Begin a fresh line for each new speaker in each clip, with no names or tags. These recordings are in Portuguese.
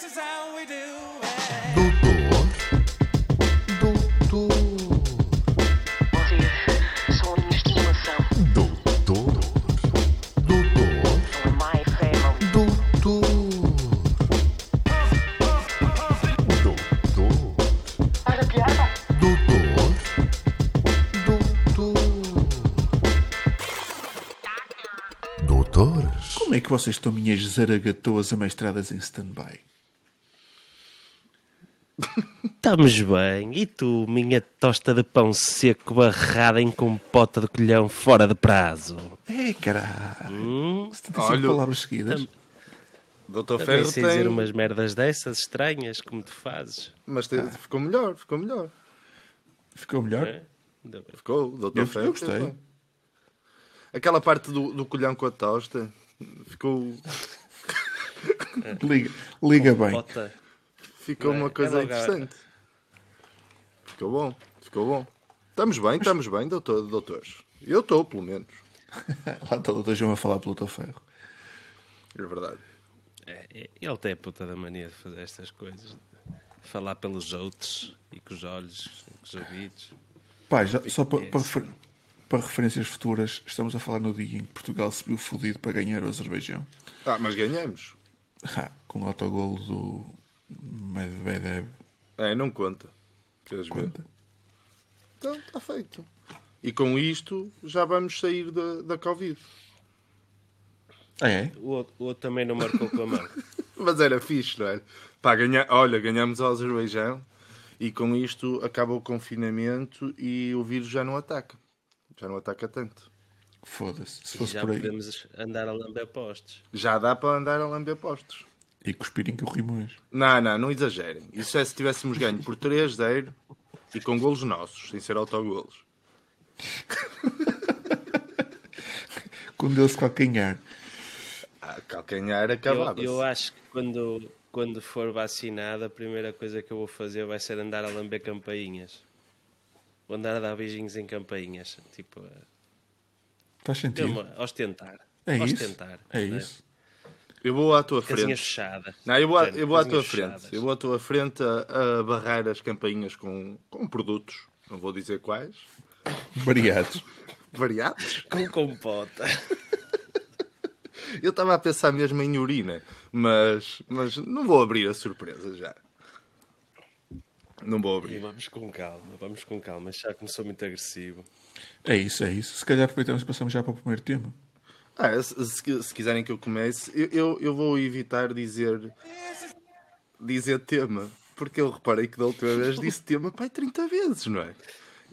Doutor, doutor,
Vocês são minha estimação.
doutor, doutor,
my family.
doutor, doutor,
Faz a piada?
doutor, doutor. Doutores,
Como é que vocês estão, minhas zaragatoas amestradas em stand-by?
Estamos bem. E tu, minha tosta de pão seco barrada em compota de colhão fora de prazo?
É, caralho.
Hum?
75
Olha,
palavras seguidas.
Doutor
Também
Ferro
sei
tem...
dizer umas merdas dessas estranhas, como tu fazes.
Mas tem- ficou melhor, ficou melhor.
Ficou melhor?
É?
Ficou, Doutor
Eu-
Ferro.
eu gostei.
Aquela parte do, do colhão com a tosta ficou,
Liga, liga bem.
Bota.
Ficou
é?
uma coisa
É logo a-
interessante. Ficou bom, ficou bom. Estamos bem, estamos bem, doutor, doutores. Eu estou, pelo menos.
Lá está o doutor João a falar pelo teu ferro.
É verdade.
É, é- ele tem a puta da mania de fazer estas coisas. Falar pelos outros e com os olhos, e com os ouvidos.
Pá, já, só para,
É
para, refer- para referências futuras, estamos a falar no dia em que Portugal se viu fodido para ganhar o Azerbaijão.
Ah, mas ganhamos.
Ah, com o autogolo do Medvedev.
É, não conta. Queres ver?
Conta.
Então, está feito. E com isto já vamos sair da, da Covid.
Ah, é?
O outro, o outro também não marcou com a mão.
Mas era fixe, não era? Pá, ganha... Olha, ganhamos ao Azerbaijão e com isto acaba o confinamento e o vírus já não ataca. Já não ataca tanto.
Foda-se. Se fosse
já
por aí.
podemos andar a lamber postos.
Já dá para andar a lamber postos.
E cuspirem que o Rimões.
Não, não, não exagerem. Isso é se tivéssemos ganho por 3-0 e com golos nossos, sem ser autogolos.
Com Deus calcanhar.
Ah, calcanhar
Eu,
acabava-se.
eu acho que quando, quando for vacinado, a primeira coisa que eu vou fazer vai ser andar a lamber campainhas. Vou andar a dar beijinhos em campainhas. Tipo, a-
Faz sentido.
ostentar.
É isso.
ostentar.
É
né?
isso.
Eu vou à tua
Casinha
frente.
fechada.
Não, eu vou, à- eu vou à tua
Casinhas
frente.
fechadas.
Eu vou à tua frente a, a barrar as campainhas com, com produtos. Não vou dizer quais.
Variados.
Variados.
Com compota.
Eu estava a pensar mesmo em urina, mas, mas não vou abrir a surpresa já. Não vou
E
abrir.
vamos com calma, vamos com calma. Já começou muito agressivo.
É isso, é isso. Se calhar aproveitamos e passamos já para o primeiro tema.
Ah, se, se- se quiserem que eu comece, eu, eu, eu vou evitar dizer dizer tema, porque eu reparei que da última vez disse tema pai 30 vezes, não é?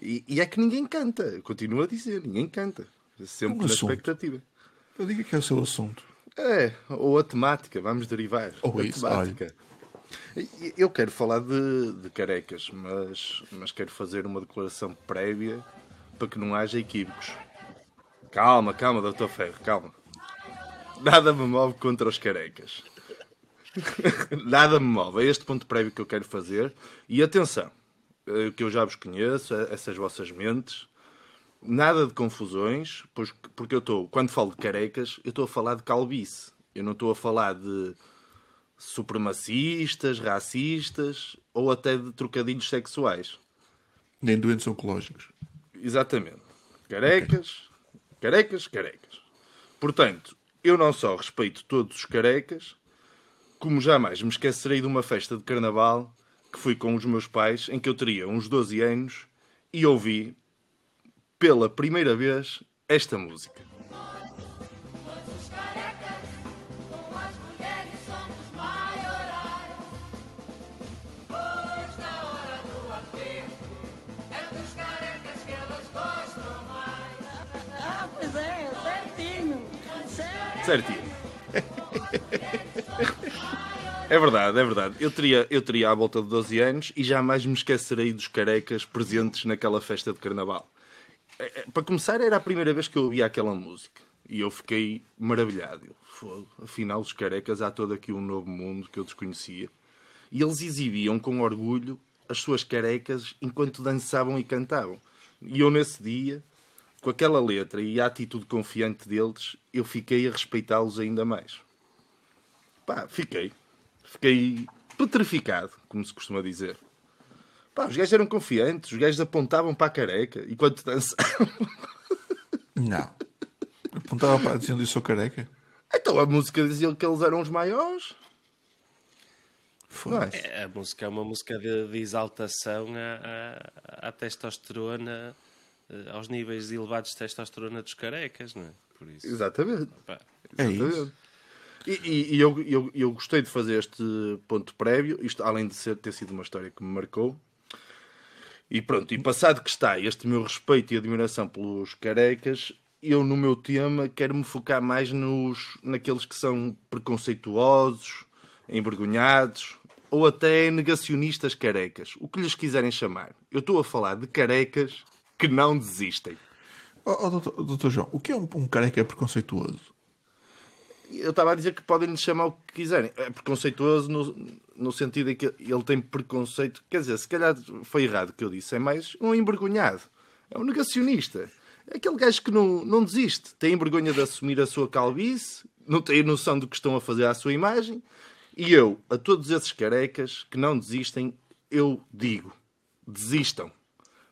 E, e é que ninguém canta, eu continuo a dizer, ninguém canta. Sempre
Um
na
assunto.
expectativa.
Eu digo que é o seu assunto.
É, ou a temática, vamos derivar.
Ou
a
isso,
temática. E- Eu quero falar de, de carecas, mas, mas quero fazer uma declaração prévia para que não haja equívocos. Calma, calma, doutor Ferro, calma. Nada me move contra os carecas. Nada me move. É este ponto prévio que eu quero fazer. E atenção, eh, que eu já vos conheço, eh, essas vossas mentes. Nada de confusões, pois, porque eu estou, quando falo de carecas, eu estou a falar de calvície. Eu não estou a falar de supremacistas, racistas ou até de trocadilhos sexuais.
Nem doentes oncológicos.
Exatamente. Carecas, carecas, carecas. Portanto, eu não só respeito todos os carecas, como jamais me esquecerei de uma festa de carnaval que fui com os meus pais, em que eu teria uns 12 anos e ouvi pela primeira vez esta música.
Certinho.
É verdade, é verdade. Eu teria, eu teria à volta de 12 anos e jamais me esquecerei dos carecas presentes naquela festa de carnaval. É, é, Para começar, era a primeira vez que eu ouvia aquela música. E eu fiquei maravilhado. "Fogo, Afinal, os carecas, há todo aqui um novo mundo que eu desconhecia. E eles exibiam com orgulho as suas carecas enquanto dançavam e cantavam. E eu, nesse dia, com aquela letra e a atitude confiante deles, eu fiquei a respeitá-los ainda mais. Pá, fiquei. Fiquei petrificado, como se costuma dizer. Pá, os gajos eram confiantes, os gajos apontavam para a careca enquanto dançavam.
Não. Apontava para dizendo eu sou careca.
Então a música dizia que eles eram os maiores. Não é?
A música é uma música de, de exaltação à, à- à testosterona, aos níveis elevados de testosterona dos carecas, não é? Por isso.
Exatamente.
É
Exatamente.
isso.
E, e- e eu, eu, eu gostei de fazer este ponto prévio, isto além de ser, ter sido uma história que me marcou. E pronto, e passado que está este meu respeito e admiração pelos carecas, eu no meu tema quero me focar mais nos, naqueles que são preconceituosos, envergonhados ou até negacionistas carecas, o que lhes quiserem chamar. Eu estou a falar de carecas que não desistem.
Oh, oh, doutor, doutor João, o que é um, um careca preconceituoso?
Eu estava a dizer que podem lhe chamar o que quiserem. É preconceituoso no, no sentido em que ele tem preconceito. Quer dizer, se calhar foi errado o que eu disse. É mais um envergonhado. É um negacionista. É aquele gajo que não, não desiste. Tem vergonha de assumir a sua calvície, não tem noção do que estão a fazer à sua imagem. E eu, a todos esses carecas que não desistem, eu digo: desistam.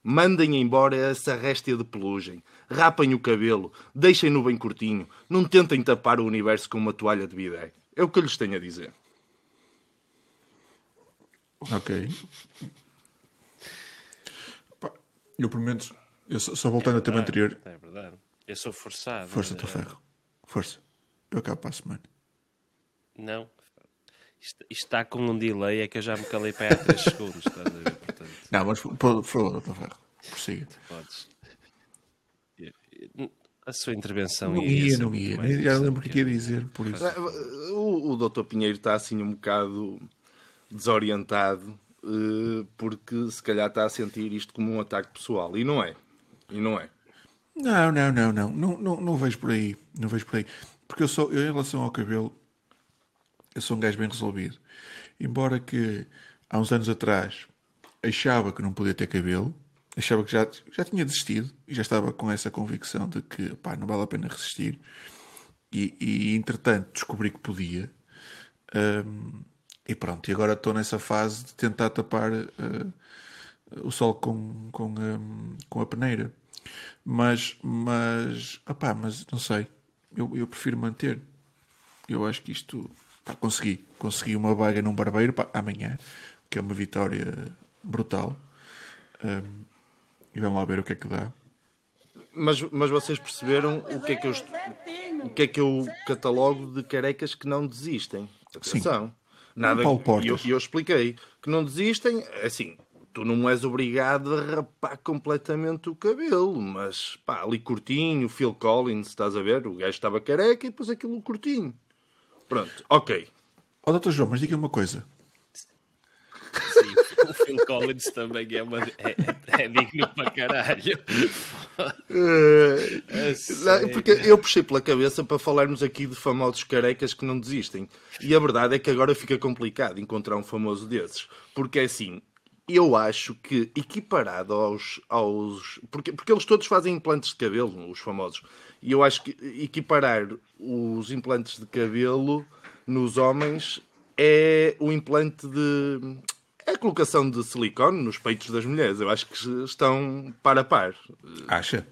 Mandem embora essa réstia de pelugem. Rapem o cabelo. Deixem-no bem curtinho. Não tentem tapar o universo com uma toalha de bidé. É o que eu lhes tenho a dizer.
Ok. Eu, pelo menos, eu só, só voltando ao tema anterior,
É verdade. Eu sou forçado.
força,
eh,
doutor Ferro. Força. Eu acabo para a semana.
Não. Isto, isto está com um delay, é que eu já me calei para aí há 3 segundos, estás a ver?
Não, mas por por favor, doutor Ferro. Prossiga.
podes. A sua intervenção
Não
ia
ia, não ia. Nem- Já lembro o que ia dizer, por isso.
O, o Dr. Pinheiro está assim um bocado desorientado eh, porque se calhar está a sentir isto como um ataque pessoal. E não é. E não é.
Não, não, não, não. Não, não, não vejo por aí. Não vejo por aí. Porque eu sou, eu, em relação ao cabelo, eu sou um gajo bem resolvido. Embora que há uns anos atrás achava que não podia ter cabelo, achava que já, já tinha desistido e já estava com essa convicção de que pá, não vale a pena resistir. E, e entretanto descobri que podia. Hum, e pronto, e agora estou nessa fase de tentar tapar eh, o sol com, com, hum, com a peneira. Mas, mas, opá, mas não sei. Eu, eu prefiro manter. Eu acho que isto, pá, consegui. Consegui uma vaga num barbeiro pá, amanhã, que é uma vitória brutal. Hum, e vamos lá ver o que é que dá.
Mas, mas vocês perceberam o que é que eu, o que é que eu catalogo de carecas que não desistem? Atenção. Nada,
Paulo
e
Portas.
eu, eu expliquei que não desistem, assim, tu não és obrigado a rapar completamente o cabelo, mas pá, ali curtinho, Phil Collins, estás a ver? O gajo estava careca e depois aquilo curtinho. Pronto, ok.
Ó, doutor João, mas diga uma coisa.
Phil Collins também é, uma, é, é digno para caralho.
Não,
sério.
Porque eu puxei pela cabeça para falarmos aqui de famosos carecas que não desistem. E a verdade é que agora fica complicado encontrar um famoso desses. Porque é assim, eu acho que equiparado aos. aos porque, porque eles todos fazem implantes de cabelo, os famosos. E eu acho que equiparar os implantes de cabelo nos homens é o implante de. É a colocação de silicone nos peitos das mulheres. Eu acho que estão par a par.
Acha?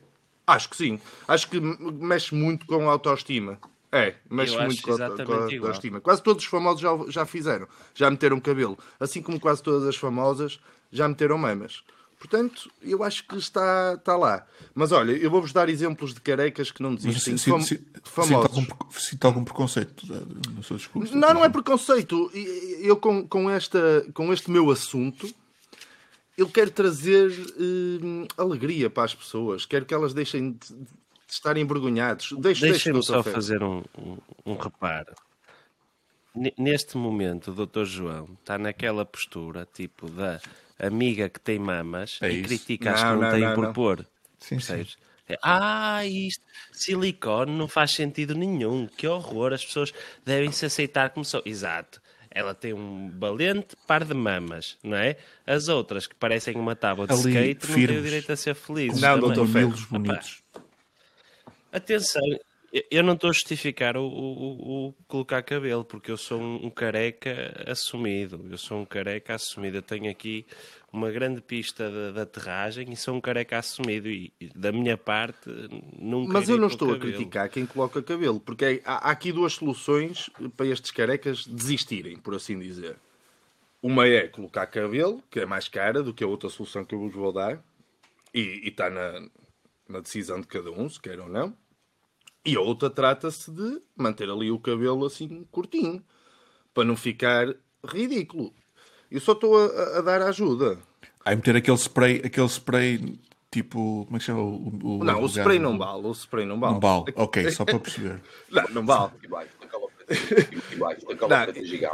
Acho que sim. Acho que me- mexe muito com a autoestima. É, mexe
Eu
muito com a, com a autoestima. Quase todos os famosos já, já fizeram. Já meteram cabelo. Assim como quase todas as famosas já meteram mamas. Portanto, eu acho que está, está lá. Mas olha, eu vou-vos dar exemplos de carecas que não
Mas
desistem.
si-
Fam-
si- sinto,
famosos.
algum, pre- sinto algum preconceito eh, no seu discurso?
Não, não é preconceito. Eu, com, com, esta, com este meu assunto, eu quero trazer hum, alegria para as pessoas. Quero que elas deixem de, de estar envergonhados. Deixe, deixe,
Deixa-me
doutor
só
Ferro.
fazer um, um, um reparo. Neste momento, o Dr. João está naquela postura, tipo, da amiga que tem mamas
É
e
isso.
critica as que
Não,
não,
não,
têm
não,
por
não.
pôr.
Sim, sim.
Percebes? É, ah, isto, silicone não faz sentido nenhum. Que horror, as pessoas devem se aceitar como são. Exato. Ela tem um valente par de mamas, não é? As outras que parecem uma tábua de
Ali,
skate não têm o
firmes.
direito a ser felizes.
Não, doutor.
Mamilos bonitos.
Atenção, Eu- não estou a justificar o, o- o- colocar cabelo, porque eu sou um, um careca assumido. Eu sou um careca assumido. Eu tenho aqui uma grande pista de, de aterragem e sou um careca assumido. E, da minha parte, nunca.
Mas eu não estou a
cabelo.
criticar quem coloca cabelo, porque é- há, há aqui duas soluções para estes carecas desistirem, por assim dizer. Uma é colocar cabelo, que é mais cara do que a outra solução que eu vos vou dar, e e está na, na decisão de cada um, se quer ou não. E a outra trata-se de manter ali o cabelo assim curtinho, para não ficar ridículo. Eu só estou a, a dar ajuda.
Aí meter aquele spray, aquele spray tipo. Como é que chama? O, o-
Não, o
o
spray não vale, o spray não vale.
Não vale. Ok, só para perceber.
Não, não vale.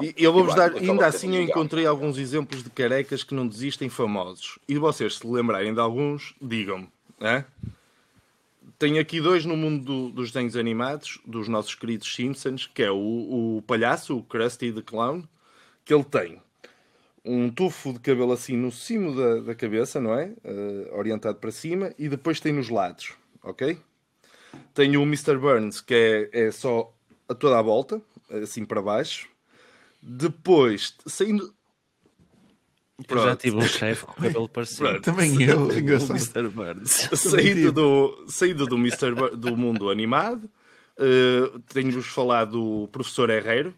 E eu vou-vos dar, ainda assim eu encontrei alguns exemplos de carecas que não desistem famosos. E vocês, se lembrarem de alguns, digam-me. né? Tenho aqui dois no mundo do- dos desenhos animados, dos nossos queridos Simpsons, que é o, o palhaço, o Krusty the Clown, que ele tem um tufo de cabelo assim no cimo da, da cabeça, não é? Eh, orientado para cima, e depois tem nos lados, ok? Tenho o Mr. Burns, que é, é só a toda a volta, assim para baixo. Depois, saindo.
Eu já
Pronto.
tive um chefe com cabelo parecido.
Pronto.
Também eu, engraçado.
Mr. Burns.
Saído do, saído do, Mr. Do mundo animado, eh, tenho-vos falado do professor Herrero,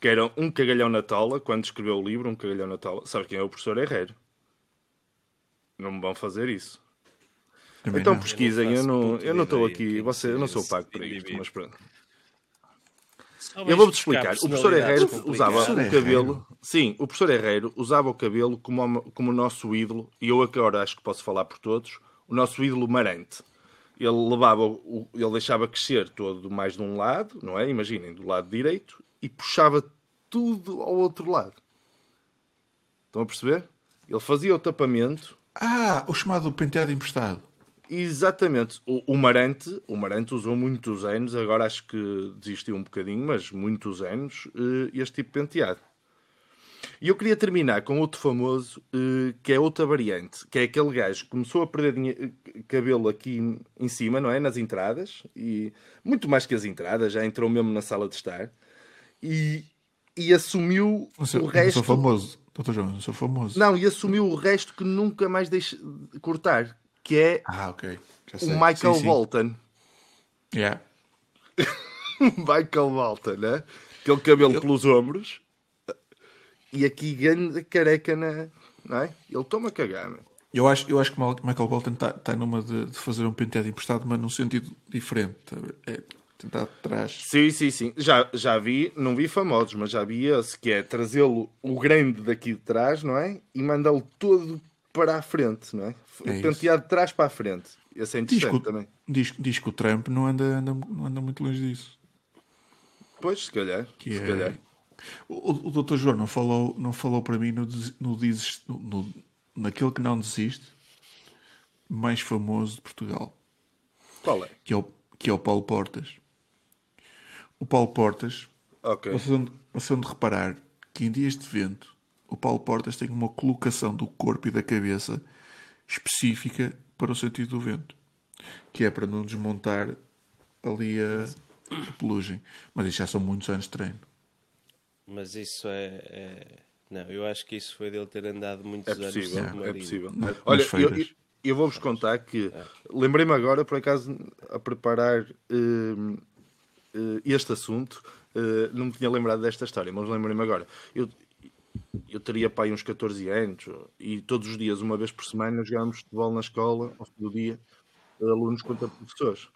que era um cagalhão na tola, quando escreveu o livro, um cagalhão na tola. Sabe quem é o professor Herrero? Não me vão fazer isso.
Também
então
não.
pesquisem, eu não
puta
eu não estou aqui, você, eu não sou pago para isto, mas pronto. Eu
buscar
explicar. O professor Herrero usava o cabelo. Sim, o professor Herrero usava o cabelo como, o- como o nosso ídolo, e eu agora acho que posso falar por todos, o nosso ídolo Marante. Ele levava, o, ele deixava crescer todo mais de um lado, não é? Imaginem, do lado direito, e puxava tudo ao outro lado. Estão a perceber? Ele fazia o tapamento
Ah, o chamado penteado emprestado.
Exatamente. O, o Marante, o Marante usou muitos anos, agora acho que desistiu um bocadinho, mas muitos anos, eh, este tipo de penteado. E eu queria terminar com outro famoso, eh, que é outra variante, que é aquele gajo que começou a perder cabelo aqui em cima, não é? Nas entradas, e muito mais que as entradas, já entrou mesmo na sala de estar, e, e assumiu
sou,
o resto.
sou famoso. Doutor João, sou famoso.
Não, e assumiu o resto que nunca mais deixa de cortar, que é
Ah, ok. Já
o. Michael
Sim, sim.
Bolton.
Yeah.
Michael Bolton, né? Aquele cabelo pelos ombros e aqui grande careca na. Não é? Ele toma cagar, meu.
Eu acho, eu acho que Michael Bolton está tá numa de, de fazer um penteado emprestado, mas num sentido diferente. É tentar atrás.
Sim, sim, sim. Já, já vi, não vi famosos, mas já vi esse que é trazê-lo o grande daqui de trás, não é? E mandá-lo todo para a frente, não é?
É.
Penteado de trás para a frente. Esse é
Diz que,
interessante também.
diz, diz que o Trump não anda, anda, não anda muito longe disso.
Pois, se calhar.
Que
se
é-
calhar.
O, o Dr. João não falou, não falou para mim no, no, no- no- naquele que não desiste, mais famoso de Portugal,
Qual é?
que é o, que é o Paulo Portas. O Paulo Portas,
Ok.
vocês vão, vocês vão de reparar que em dias de vento, o Paulo Portas tem uma colocação do corpo e da cabeça específica para o sentido do vento, que é para não desmontar ali a, a pelugem. Mas isto já são muitos anos de treino.
Mas isso é, é- Não, eu acho que isso foi dele ter andado muitos
É
anos
possível,
de
é
submarino.
possível.
Nas
Olha, eu, eu- eu vou-vos contar que lembrei-me agora, por acaso, a preparar hum, eh, este assunto, eh, não me tinha lembrado desta história, mas lembrei-me agora. Eu, eu teria pai uns 14 anos e todos os dias, uma vez por semana, jogávamos futebol na escola, ao fim do dia, alunos contra professores.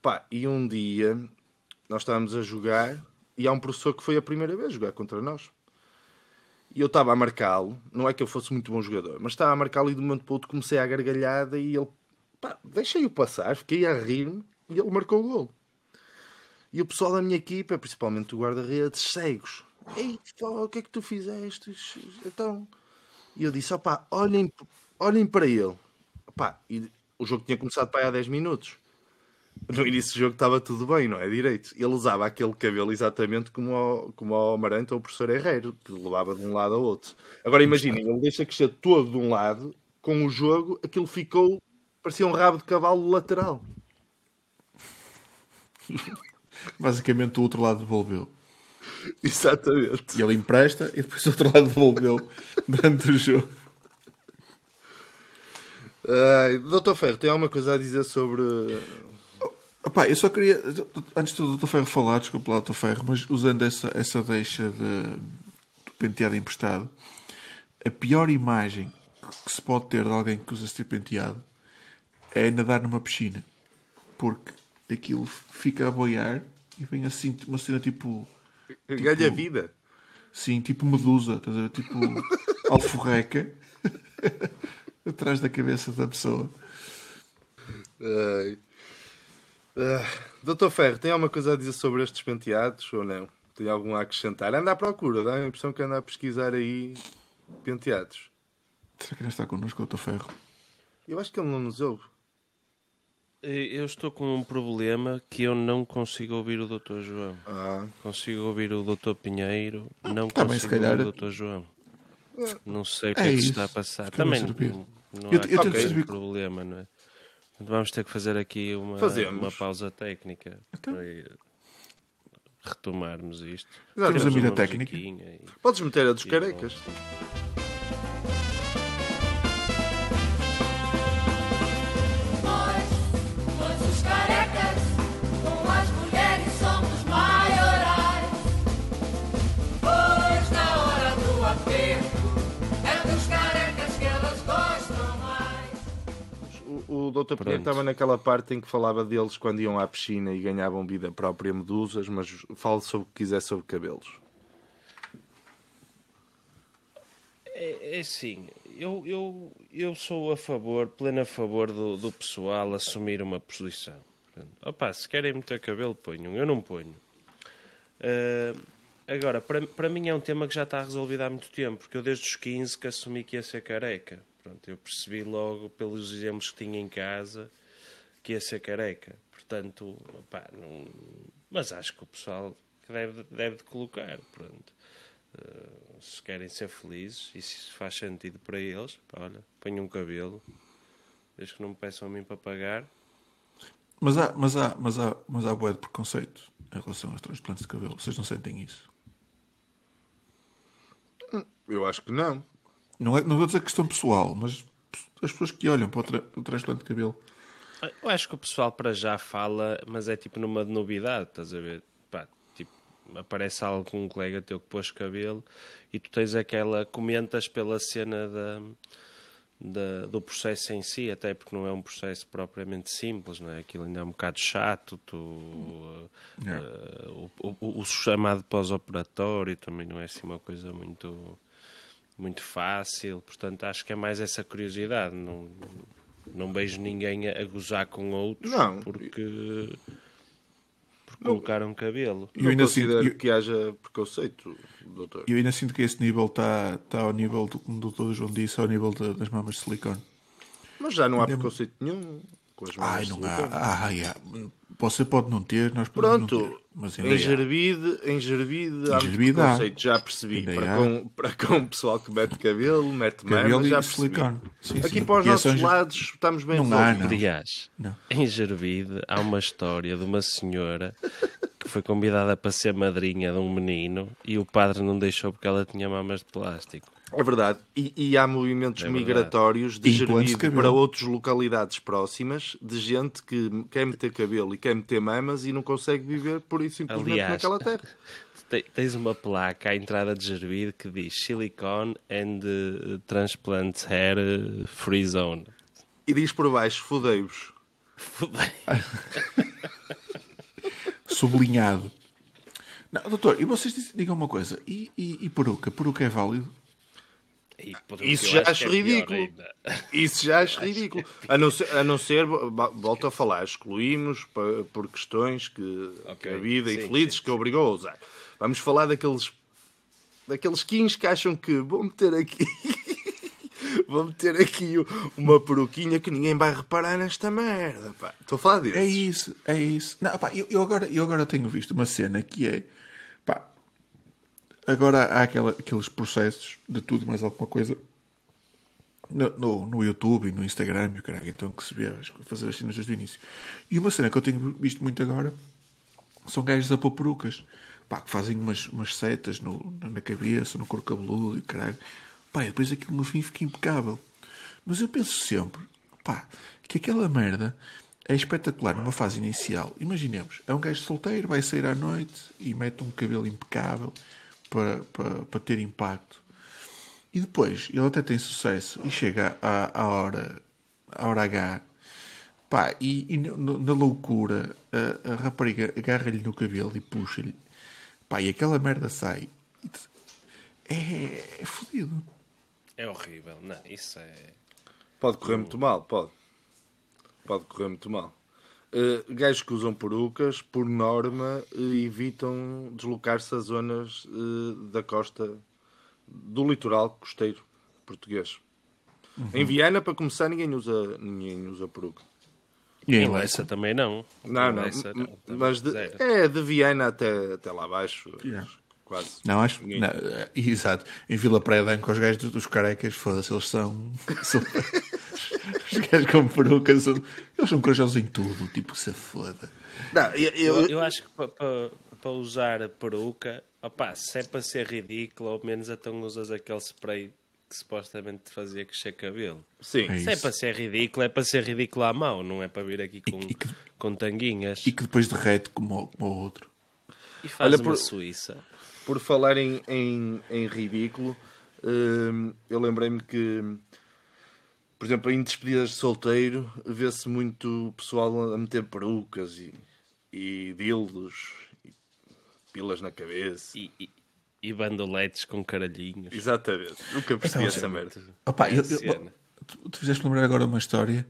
Pá, e um dia nós estávamos a jogar e há um professor que foi a primeira vez jogar contra nós. E eu estava a marcá-lo, não é que eu fosse muito bom jogador, mas estava a marcá-lo e de um momento para outro comecei a gargalhada e ele, pá, deixei-o passar, fiquei a rir-me e ele marcou o gol. E o pessoal da minha equipa, principalmente o guarda-redes, cegos. Ei, pá, o que é que tu fizeste? Então, e eu disse, opá, olhem, olhem para ele. Opá, e o jogo tinha começado para aí há 10 minutos. No início do jogo estava tudo bem, não é? Direito. Ele usava aquele cabelo exatamente como o, como o Amarante ou o professor Herrero, que levava de um lado ao outro. Agora imaginem, ele deixa crescer todo de um lado, com o jogo, aquilo ficou, parecia um rabo de cavalo lateral.
Basicamente o outro lado devolveu.
Exatamente.
E ele empresta e depois o outro lado devolveu durante o jogo.
Ai, Doutor Ferro, tem alguma coisa a dizer sobre.
Opá, eu só queria, antes do Dr. Ferro falar, desculpa lá, Dr. Ferro, mas usando essa, essa deixa de, do penteado emprestado, a pior imagem que se pode ter de alguém que usa esse tipo de penteado é nadar numa piscina. Porque aquilo fica a boiar e vem assim uma cena tipo.
Ganha vida.
Sim, tipo medusa, estás a ver? Tipo alforreca atrás da cabeça da pessoa.
Ai. Ah, Doutor Ferro, tem alguma coisa a dizer sobre estes penteados ou não? Tem algum a acrescentar? Anda à procura, dá a impressão que anda a pesquisar aí penteados.
Será que não está connosco, Dr. Ferro?
Eu acho que ele não nos ouve.
Eu estou com um problema que eu não consigo ouvir o Dr. João.
Ah,
Consigo ouvir o Dr. Pinheiro, não
Tá
consigo
calhar-
ouvir o Dr. João. Não sei o que
É
é, que se
isso.
está a passar. Também não, não
Eu-
há
eu
qualquer
perceber-
problema, não é? Vamos ter que fazer aqui uma,
Fazemos.
uma pausa técnica para ir retomarmos isto.
Temos
a mira técnica.
e-
podes meter a dos carecas. O, Doutor Pinheiro estava naquela parte em que falava deles quando iam à piscina e ganhavam vida própria medusas, mas fale sobre o que quiser sobre cabelos.
É, é assim, eu, eu, eu sou a favor, pleno a favor do, do pessoal assumir uma posição. Opa, se querem meter cabelo, ponham. Eu não ponho. Ah, agora, para, para mim é um tema que já está resolvido há muito tempo, porque eu desde os 15 que assumi que ia ser careca. Pronto, eu percebi logo, pelos exemplos que tinha em casa, que ia ser careca. Portanto, opá, não... mas acho que o pessoal deve, deve de colocar. Pronto. Uh, se querem ser felizes e se isso faz sentido para eles, pá, olha, ponham um cabelo, desde que não me peçam a mim para pagar.
Mas há, mas há, mas há, mas há bué de preconceito em relação aos transplantes de cabelo. Vocês não sentem isso?
Eu acho que não.
Não, é, não vou dizer questão pessoal, mas as pessoas que olham para o, tra o transplante de cabelo.
Eu acho que o pessoal para já fala, mas é tipo numa novidade, estás a ver? Pá, tipo, aparece algum colega teu que pôs cabelo e tu tens aquela, comentas pela cena da, da- do processo em si, até porque não é um processo propriamente simples, não é? Aquilo ainda é um bocado chato, tu, eh, o, o- o chamado pós-operatório também não é assim uma coisa muito muito fácil, portanto acho que é mais essa curiosidade, não, não vejo ninguém a, gozar com outros
Não.
porque, porque colocaram cabelo.
Eu
não
ainda
considero
sinto- eu-
que haja preconceito, doutor.
Eu ainda sinto que esse nível está está ao nível, do, como o Dr. João disse, ao nível da- das mamas de silicone.
Mas já não há preconceito nenhum com as
Ai,
mamas de
não há. Ai, há. Você pode não ter, nós podemos não
Pronto,
ter. Mas ainda
em
há.
Gerbide, em Gerbide há
Gerbide há.
preconceito, já percebi.
Ainda
Para
há.
com, para com o pessoal que mete cabelo, mete
Cabelo e
já percebi.
silicone. Sim,
Aqui
sim.
para os
E é
nossos lados estamos bem
Não há, não.
Aliás,
Não.
em Gervide há uma história de uma senhora que foi convidada para ser madrinha de um menino e o padre não deixou porque ela tinha mamas de plástico.
É verdade. E, e há movimentos
É
migratórios de
cabelo.
para outras localidades próximas de gente que quer meter cabelo e quer meter mamas e não consegue viver por isso simplesmente
Aliás,
naquela terra.
Te- Tens uma placa à entrada de Gervide que diz Silicone and eh, Transplant Hair eh, Free Zone.
E diz por baixo, fodei-vos.
Fudei.
Sublinhado. Não, doutor, e vocês digam uma coisa. E, e, e peruca? Peruca é válido?
Por
Isso já
acho é
ridículo.
ainda.
Isso já acho ridículo. A não ser, a não ser volto a falar, excluímos por questões que, que a vida
sim,
infelizes
sim,
que obrigou a usar. Vamos falar daqueles daqueles quins que acham que vou meter aqui vou meter aqui uma peruquinha que ninguém vai reparar nesta merda. pá. Estou a falar disso.
É isso, é isso. Não, pá, eu, eu agora, eu agora tenho visto uma cena que é. Agora há aquela, aqueles processos de tudo e mais alguma coisa no, no, no YouTube e no Instagram, e caralho, então que se vê fazer as cenas desde o início. E uma cena que eu tenho visto muito agora são gajos a pôr perucas. Pá, que fazem umas, umas setas no, na cabeça, no couro cabeludo e caralho. Pá, e depois aquilo no fim fica impecável. Mas eu penso sempre, pá, que aquela merda é espetacular numa fase inicial. Imaginemos, é um gajo solteiro, vai sair à noite e mete um cabelo impecável para, para, para ter impacto. E depois, ele até tem sucesso e chega à, à hora, à hora H, pá, e, e no- na loucura, a, a rapariga agarra-lhe no cabelo e puxa-lhe, pá, e aquela merda sai. É, é fodido.
É horrível. Não, isso é.
Pode correr muito mal, pode. Pode correr muito mal. Uh, gajos que usam perucas, por norma, uh, evitam deslocar-se a zonas uh, da costa do litoral costeiro português. Em Viana, para começar, ninguém usa, ninguém usa peruca.
E
Em Leça também não.
Não, não.
Leça, também
mas de, é de Viana até, até lá abaixo.
Yeah.
Quase.
Não, acho
Ninguém.
não, é, Exato. Em Vila Praia de Anco, os gajos dos- dos carecas, foda-se, eles são. são os gajos com perucas, são, eles são corajosos em tudo, tipo, se foda.
Não, eu,
Eu,
eu-
eu acho que para pa, pa usar a peruca, opá, se é para ser ridículo, ao menos então usas aquele spray que supostamente te fazia crescer cabelo.
sim.
É
Se é para ser ridículo, é para ser ridículo à mão, não é para vir aqui com,
e que-
com tanguinhas.
E que depois derrete como, como o outro.
E faz
Olha,
uma
por-
Suíça.
Por falar em, em, em ridículo, hum, eu lembrei-me que, por exemplo, em despedidas de solteiro, vê-se muito pessoal a meter perucas e, e dildos e pilas na cabeça.
E, e, e bandoletes com caralhinhos.
Exatamente. Nunca percebi
Então,
essa merda.
Opa,
É
eu- eu-
cena.
tu, tu fizeste lembrar agora uma história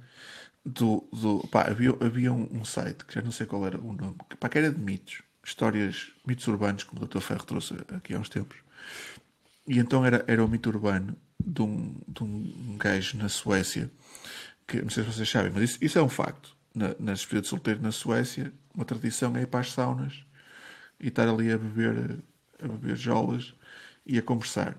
do. do pá, havia, havia um, um site que já não sei qual era o nome, que, pá, que era de mitos, histórias, mitos urbanos, como o Dr. Ferro trouxe aqui há uns tempos. E então era, era o mito urbano de um, de um gajo na Suécia, que não sei se vocês sabem, mas isso, isso é um facto. Na, nas despedidas de solteiro na Suécia, uma tradição é ir para as saunas e estar ali a beber, a beber jolas e a conversar.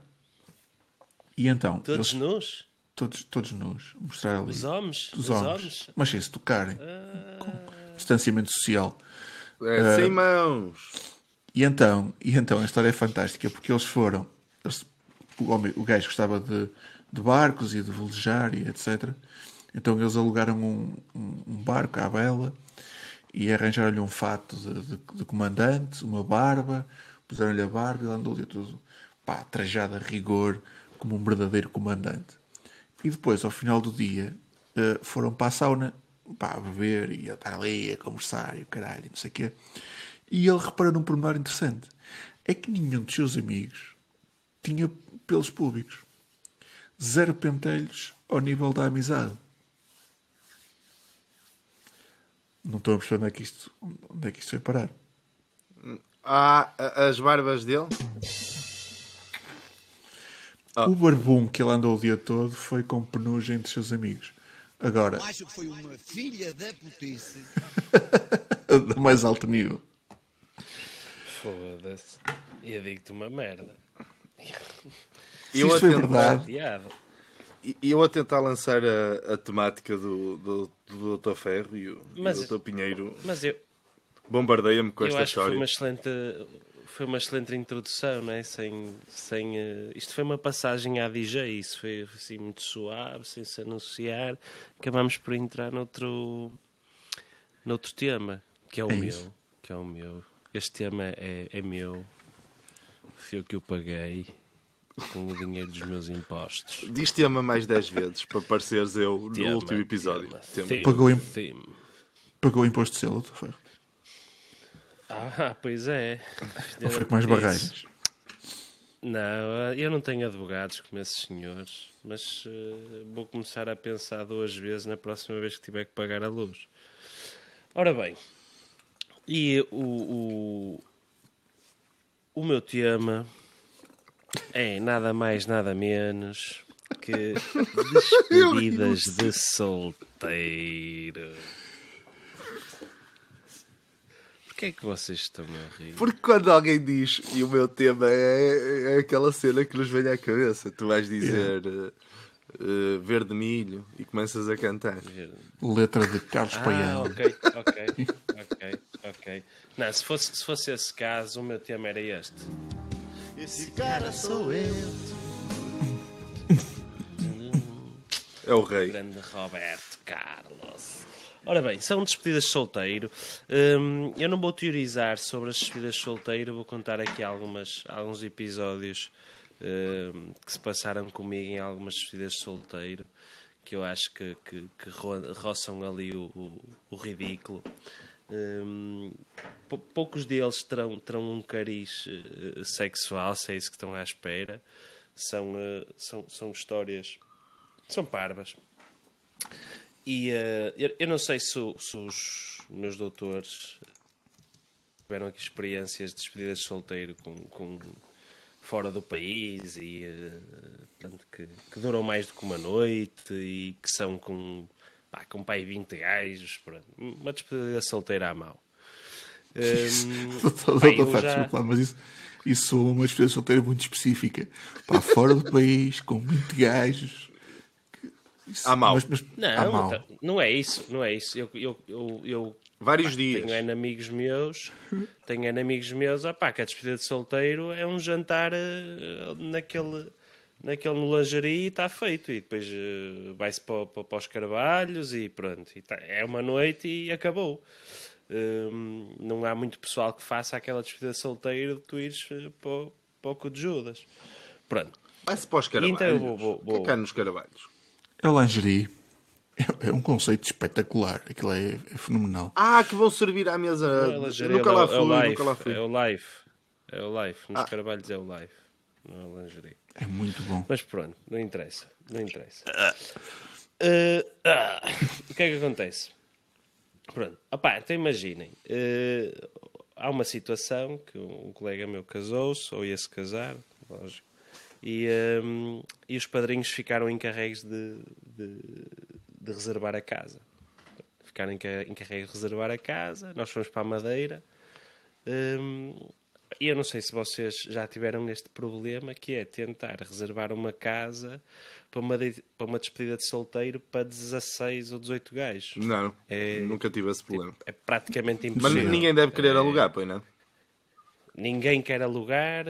E então,
Todos
eles-
nus?
todos, todos nus, mostrar ali
Os homens?
os
Os
homens,
homens? Ah.
mas sem se tocarem, com distanciamento social.
É, sem mãos.
E então, e então a história é fantástica porque eles foram, eles- o, homem, o gajo gostava de, de barcos e de velejar e etc. Então eles alugaram um, um, um barco à vela e arranjaram-lhe um fato de, de- de comandante, uma barba, puseram-lhe a barba e ele andou ali tudo pá, trajado a rigor como um verdadeiro comandante. E depois, ao final do dia, eh, foram para a sauna pá, a beber e a estar ali a conversar e o caralho, não sei o quê. E ele reparou num pormenor interessante: é que nenhum dos seus amigos tinha pelos públicos. Zero pentelhos ao nível da amizade. Não estou a perceber onde é que isto, onde é que isto foi parar.
Ah, as barbas dele?
O barbum que ele andou o dia todo foi com penugem entre seus amigos. Agora,
Acho que foi uma filha da putice.
do mais alto nível.
Foda-se. E eu digo-te uma merda.
Se
Eu
isto
a
foi
tentar-
verdade.
E e eu a tentar lançar a, a temática do, do, do Dr. Ferro e o, e
Mas-
o Dr. Pinheiro
Mas eu,
bombardeia-me com
eu
esta
acho que foi
história.
uma excelente, foi uma excelente introdução, não é? Sem, sem, eh, isto foi uma passagem à DJ, isso foi assim muito suave, sem se anunciar. Acabamos por entrar noutro, noutro tema, que é o
É
meu.
isso.
Que é o meu. Este tema é, é meu. Fui eu que o paguei com o dinheiro dos meus impostos.
Diz tema mais 10 vezes para pareceres eu no
Tema,
último episódio.
tema,
Tema.
Pagou
theme.
pagou o imposto de selo, foi.
Ah, pois é.
Ou com mais barreiras.
Não, eu não tenho advogados como esses senhores, mas eh, vou começar a pensar duas vezes na próxima vez que tiver que pagar a luz. Ora bem, e o, o, o meu tema é nada mais, nada menos que despedidas de solteiro. Porquê é que vocês estão a rir?
Porque quando alguém diz e o meu tema é, é aquela cena que nos vem à cabeça, tu vais dizer eh, eh, verde milho e começas a cantar.
Letra de Carlos
Ah,
Paião.
ok, ok, ok, ok. Não, se fosse, se fosse esse caso, o meu tema era este.
Esse cara sou eu. É o rei.
Grande Roberto Carlos. Ora bem, são despedidas de solteiro. Hum, eu não vou teorizar sobre as despedidas de solteiro, vou contar aqui algumas, alguns episódios hum, que se passaram comigo em algumas despedidas de solteiro que eu acho que, que, que ro- roçam ali o, o, o ridículo. Pou- poucos deles terão, terão um cariz eh, sexual, se é isso que estão à espera. São, eh, são, são histórias são parvas. E eh, eu, eu não sei se, se os meus doutores tiveram aqui experiências de despedidas de solteiro com, com fora do país e eh, portanto, que, que duram mais do que uma noite e que são com, pá, com pai 20 gajos. pronto. Uma despedida solteira à mão. Pá, eu
Fábio,
já-
lá, mas isso, isso é uma despedida solteira muito específica. Pá, fora do país, com 20 gajos.
À mão.
Mas, mas,
Não,
mão.
tá- não é isso, não é isso. Eu, eu, eu, eu
Vários
pá,
dias.
tenho amigos meus, tenho amigos meus, opá, que a despedida de solteiro é um jantar eh, naquele, naquele no lingerie e está feito. E depois eh, vai-se para, para, para os carvalhos e pronto. E tá- é uma noite e acabou. Hum, não há muito pessoal que faça aquela despedida de solteiro de tu ires eh, para, o- para o cu de Judas. Pronto.
Vai-se para os carvalhos.
Então eu vou- vou-
O que é
vou-
que há nos carvalhos?
É lingerie. É, é um conceito espetacular. Aquilo é, é fenomenal.
Ah, que vão servir à mesa.
É lingerie,
nunca
é o-
lá
é
fui,
life,
nunca lá fui.
É o life. É o life. Nos
Ah.
carvalhos é o life. Não é lingerie.
É muito bom.
Mas pronto, não interessa. Não interessa. Eh, ah, o que é que acontece? Pronto. Opá, então imaginem. eh, há uma situação que um colega meu casou-se, ou ia-se casar, lógico. E, ehm, e os padrinhos ficaram encarregues de, de, de reservar a casa. Ficaram enca- encarregues de reservar a casa. Nós fomos para a Madeira. Hum, e eu não sei se vocês já tiveram este problema, que é tentar reservar uma casa para uma, de- para uma despedida de solteiro para 16 ou 18 gajos.
Não,
É-
nunca tive esse problema.
É praticamente
Mas
impossível.
ninguém deve querer alugar, pois não?
Ninguém quer alugar,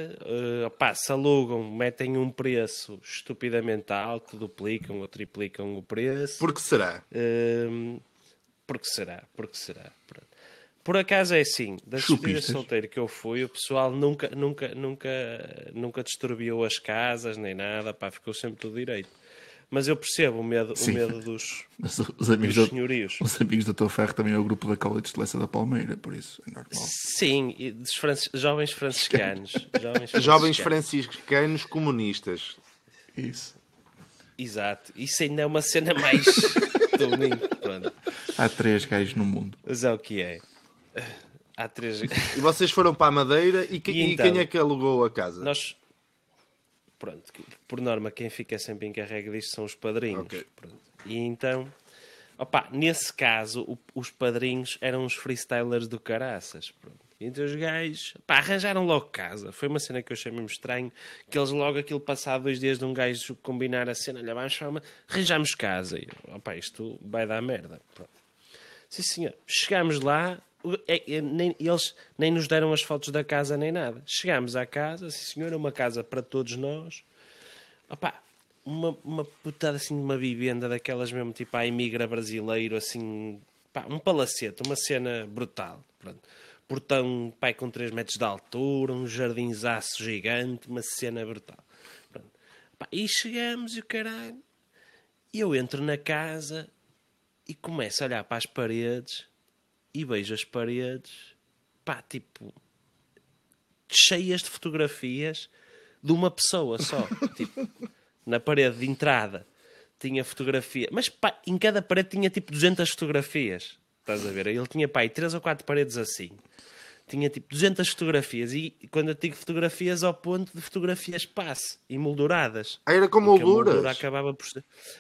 opá, se alugam, metem um preço estupidamente alto, duplicam ou triplicam o preço.
Por que será?
Hum, porque será, porque será. Pronto. Por acaso é assim, das despedidas de
Chupistas.
solteiro que eu fui, o pessoal nunca, nunca, nunca, nunca disturbiu as casas nem nada, pá, ficou sempre tudo direito. Mas eu percebo o medo, o medo dos,
Mas os amigos,
dos
da,
senhorios.
os amigos da tua ferro também é o grupo da College de Lessa da Palmeira, por isso é normal.
Sim, e dos francis- jovens franciscanos. jovens
Jovens
franciscanos.
comunistas.
Isso.
Exato. Isso ainda é uma cena mais do.
Há três gajos no mundo.
Mas é o que é. Há três.
E vocês foram para a Madeira e, que-
E
e
então?
quem é que alugou a casa?
Nós. Pronto, por norma, quem fica sempre encarregue disto são os padrinhos.
Ok.
Pronto. E então. Opa, nesse caso, o- os padrinhos eram os freestylers do caraças. Pronto. Então os gajos pá, arranjaram logo casa. Foi uma cena que eu achei mesmo estranho. Que eles logo aquilo passado dois dias de um gajo combinar a cena, olha, vamos chamar, arranjamos casa. E opa, isto vai dar merda. Pronto. Sim, senhor. Chegámos lá, é- é, nem- eles nem nos deram as fotos da casa nem nada. Chegámos à casa, sim, senhor, é uma casa para todos nós. Opá, uma, uma putada assim, uma vivenda daquelas mesmo, tipo a imigra brasileiro, assim, pá, um palacete, uma cena brutal. Pronto. Portão, pai, com 3 metros de altura, um jardinzaço gigante, uma cena brutal. Pronto. Pá, e chegamos e o caralho. E eu entro na casa e começo a olhar para as paredes e vejo as paredes, pá, tipo, cheias de fotografias de uma pessoa só. tipo, na parede de entrada tinha fotografia, mas pá, em cada parede tinha tipo 200 fotografias. Estás a ver? Ele tinha pá, aí 3 ou 4 paredes assim. Tinha tipo 200 fotografias e quando eu digo fotografias ao ponto de fotografias passe, emolduradas.
Ah, era com molduras?
moldura acabava por.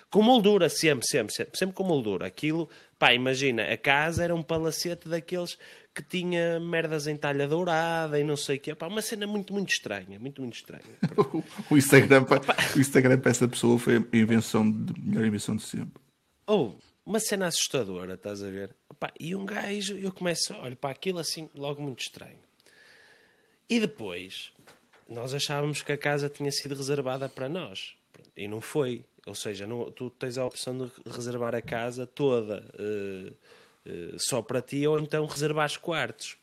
Com moldura, sempre, sempre, sempre, sempre com moldura. Aquilo, pá, imagina, a casa era um palacete daqueles que tinha merdas em talha dourada e não sei o quê. Pá, uma cena muito, muito estranha, muito, muito estranha.
O Instagram, para, o Instagram para essa pessoa foi a invenção de, melhor invenção de sempre.
Ou, uma cena assustadora, estás a ver? Opá, e um gajo, eu começo, olho para aquilo assim, logo muito estranho. E depois, nós achávamos que a casa tinha sido reservada para nós. E não foi. Ou seja, não- tu tens a opção de reservar a casa toda eh, só para ti ou então reservar os quartos.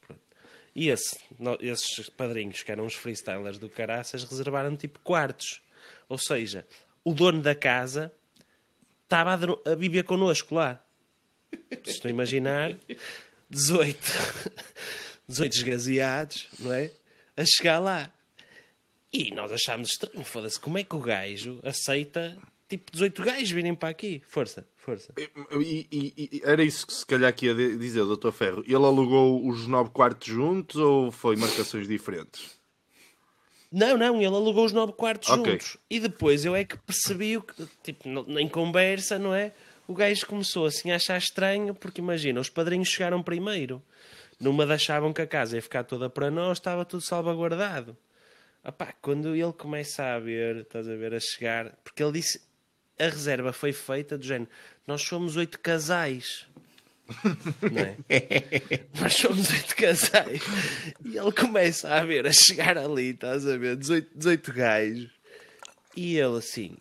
E esse, esses padrinhos, que eram os freestylers do Caraças, reservaram tipo quartos. Ou seja, o dono da casa estava a, a viver connosco lá. Se estão a imaginar, 18, 18 esgazeados, não é? A chegar lá. E nós achámos estranho, foda-se, como é que o gajo aceita tipo 18 gajos virem para aqui? Força, força.
E, e- e- era isso que se calhar que ia dizer, Dr. Ferro. Ele alugou os nove quartos juntos ou foi marcações diferentes?
Não, não, ele alugou os nove quartos
Ok.
juntos. E depois eu é que percebi, o que, tipo, em conversa, não é? O gajo começou assim a achar estranho, porque imagina, os padrinhos chegaram primeiro. Numa achavam que a casa ia ficar toda para nós, estava tudo salvaguardado. Epá, quando ele começa a ver, estás a ver, a chegar, porque ele disse, a reserva foi feita do género, nós somos oito casais. Não é? Nós somos oito casais. E ele começa a ver, a chegar ali, estás a ver, 18, 18 gajos. E ele assim,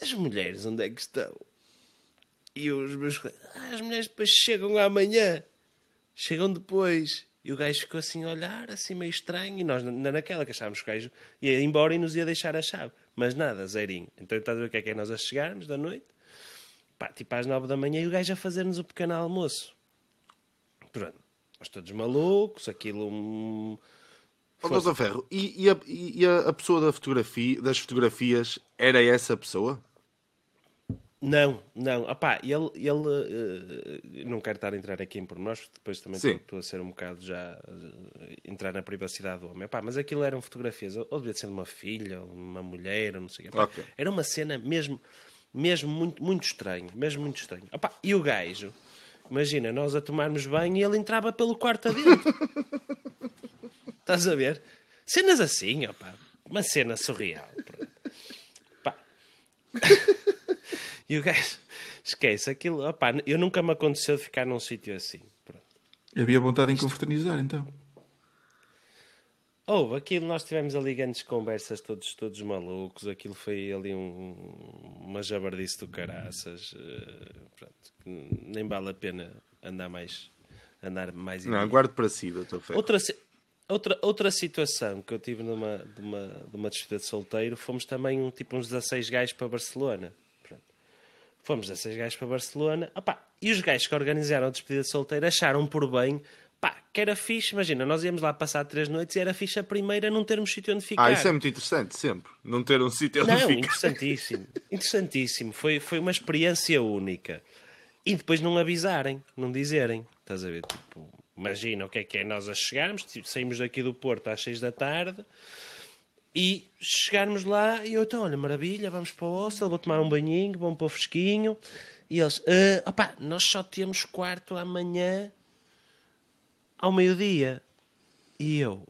as mulheres onde é que estão? E os meus "Ah, as mulheres depois chegam amanhã. Chegam depois. E o gajo ficou assim a olhar, assim meio estranho. E nós, na- naquela que achávamos que o gajo ia embora e nos ia deixar a chave. Mas nada, zerinho. Então estás a ver o que é que é nós a chegarmos da noite? Pá, tipo às nove da manhã e o gajo a fazer-nos o pequeno almoço. Pronto. Nós todos malucos, aquilo... hum.
Dr. Ferro, e, e a, e a pessoa da fotografia, das fotografias era essa pessoa?
Não, não. Opá, ele, ele eh, não quero estar a entrar aqui em pormenores, porque depois também
Sim.
estou a ser um bocado já eh, entrar na privacidade do homem. Opá, mas aquilo eram fotografias, ou devia ser de uma filha, ou uma mulher, ou não sei o quê. Opá,
Ok.
Era uma cena mesmo, mesmo muito, muito estranho, mesmo muito estranho. Opá, e o gajo, imagina, nós a tomarmos banho e ele entrava pelo quarto adentro. Estás a ver? Cenas assim, opá. Uma cena surreal. Pá. E o gajo, esquece aquilo. Opá, eu nunca me aconteceu de ficar num sítio assim. Pronto.
Havia vontade em confraternizar, então.
Houve aquilo, nós tivemos ali grandes conversas, todos, todos malucos. Aquilo foi ali um, uma jabardice do caraças. eh, pronto, nem vale a pena andar mais. Andar mais
Não, guarde para si, Dr. Ferro.
Outra, outra, outra situação que eu tive numa, de uma, de uma despedida de solteiro, fomos também um, tipo uns 16 gajos para Barcelona. Fomos 16 gajos para Barcelona. Opá, e os gajos que organizaram a despedida de solteiro acharam por bem pá, que era fixe. Imagina, nós íamos lá passar três noites e era fixe a primeira não termos sítio onde ficar.
Ah, isso é muito interessante, sempre. Não ter um sítio onde
Não,
ficar.
interessantíssimo. Interessantíssimo. Foi, foi uma experiência única. E depois não avisarem, não dizerem. Estás a ver? Tipo, imagina o que é que é nós a chegarmos, tipo, saímos daqui do Porto às seis da tarde e chegarmos lá e eu, então, olha, maravilha, vamos para o hostel, vou tomar um banhinho, vamos para o fresquinho. E eles, "Ah, opá, nós só temos quarto amanhã ao meio-dia. E eu,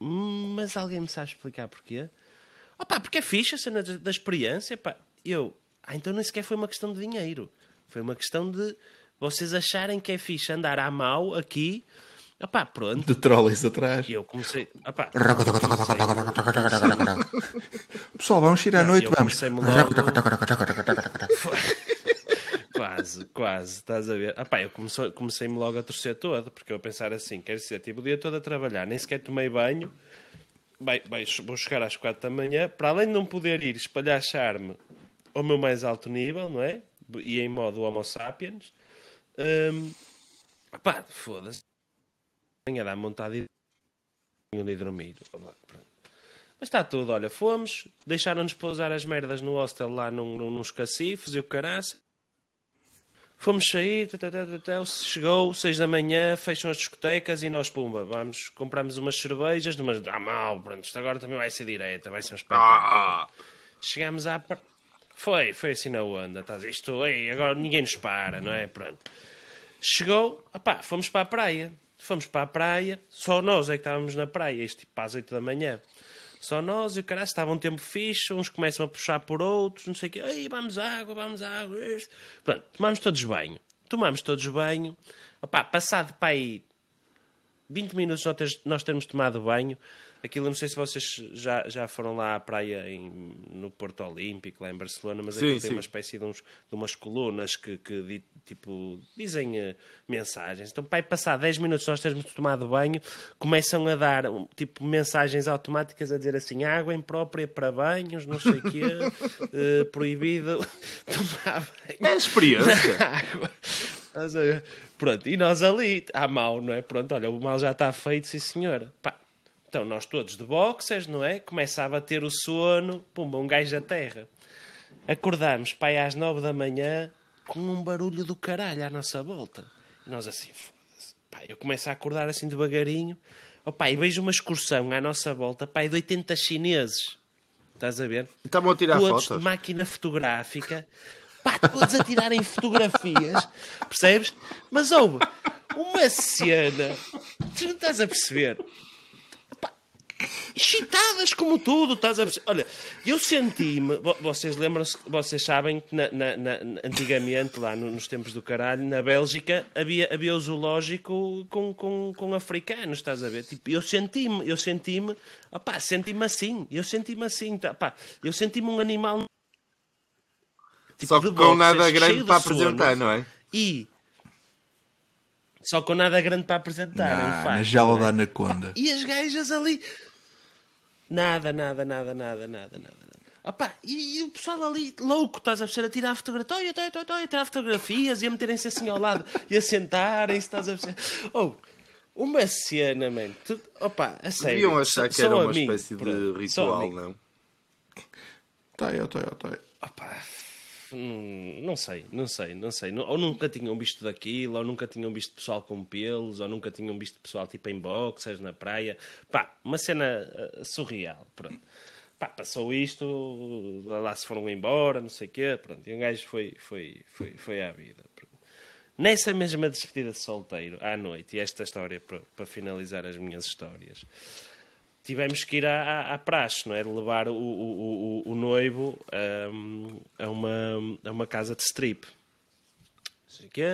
"Hum, mas alguém me sabe explicar porquê? Opá, porque é fixe a cena da experiência, pá. Eu, ah, então nem sequer foi uma questão de dinheiro. Foi uma questão de vocês acharem que é fixe andar à mal aqui. Opá, pronto.
De trolleys atrás.
E eu comecei, opá,
Pessoal, vamos ir à noite,
eu
vamos.
Quase, quase, estás a ver? Ah, eu comecei- comecei-me logo a torcer todo, porque eu a pensar assim, quer dizer, tipo, o dia todo a trabalhar, nem sequer tomei banho, vai, vai, vou chegar às quatro da manhã, para além de não poder ir espalhar charme ao meu mais alto nível, não é? E em modo homo sapiens, hum, pá, foda-se, venha dar vontade de onde ir dormir. Mas está tudo, olha, fomos, deixaram-nos pousar as merdas no hostel lá num, num, nos cacifes e o caraça. Fomos sair, tá, tá, tá, tá, tá, chegou, seis da manhã, fecham as discotecas e nós, pumba, vamos, compramos umas cervejas, mas dá mal, pronto, isto agora também vai ser direta, vai ser um espetáculo.
Ah,
Chegámos à... Foi, foi assim na onda, estás a isto, ei, agora ninguém nos para, não é? Pronto. Chegou, opá, fomos para a praia. Fomos para a praia, só nós é que estávamos na praia, isto tipo às 8 da manhã. Só nós e o caralho estava um tempo fixe, uns começam a puxar por outros, não sei o quê. Ei, vamos água, vamos água. Pronto, tomámos todos banho. Tomámos todos banho. Opa, passado para aí 20 minutos nós termos tomado banho. Aquilo, não sei se vocês já, já foram lá à praia em- no Porto Olímpico, lá em Barcelona, mas
Sim,
aquilo tem
sim.
uma espécie de, uns- de umas colunas que, que tipo, dizem eh, mensagens. Então, para passar 10 minutos nós termos tomado banho, começam a dar tipo mensagens automáticas a dizer assim: água imprópria para banhos, não sei o quê, eh, proibido tomar banho
É experiência.
água. Pronto, e nós ali, à mal, não é? Pronto, olha, o mal já está feito, sim senhora. Pá, então nós todos de boxers, não é? Começa a bater o sono, pumba, um gajo a terra. Acordámos, pai, às nove da manhã, com um barulho do caralho à nossa volta. E nós assim, foda-se. Eu começo a acordar assim devagarinho. Oh, e vejo uma excursão à nossa volta, pai, de 80 chineses. Estás a ver?
Estavam a tirar
todos
fotos.
de máquina fotográfica, pá, todos a tirarem fotografias, percebes? Mas houve uma cena, tu não estás a perceber? Excitadas como tudo, estás a? Olha, eu senti-me, vo- vocês lembram-se, vocês sabem que na- na- na- antigamente, lá no- nos tempos do caralho, na Bélgica, havia, havia o zoológico com, com, com africanos, estás a ver? Tipo, eu senti-me, eu senti-me, opá, senti-me assim, eu senti-me assim, tá, pá, eu senti-me um animal tipo,
Só que com nada grande
de
para apresentar, não é?
E só com nada grande para apresentar, é um
Ah,
facto,
na jaula
não é?
da anaconda.
E as gajas ali. Nada, nada, nada, nada, nada, nada. nada. Opa, e, e o pessoal ali, louco, estás a perceber, a tirar fotografia, olha, olha, olha, olha, a tirar fotografias e a meterem-se assim ao lado e a sentarem-se, estás a perceber. Oh, uma cena, man. Tu, opa, a sério.
Deviam achar que era uma espécie de ritual, não?
Tá aí, tá aí, tá.
Opa, não sei, não sei, não sei. Ou nunca tinham visto daquilo, ou nunca tinham visto pessoal com pelos, ou nunca tinham visto pessoal tipo em boxers na praia. Pá, uma cena eh, surreal. Pronto. Pá, passou isto, lá se foram embora, não sei o quê. Pronto. E um gajo foi, foi, foi, foi à vida. Nessa mesma despedida de solteiro, à noite, e esta história para, para finalizar as minhas histórias, tivemos que ir à, à, à praxe, não é? De levar o, o, o, o noivo hum, a, uma, a uma casa de strip. Que,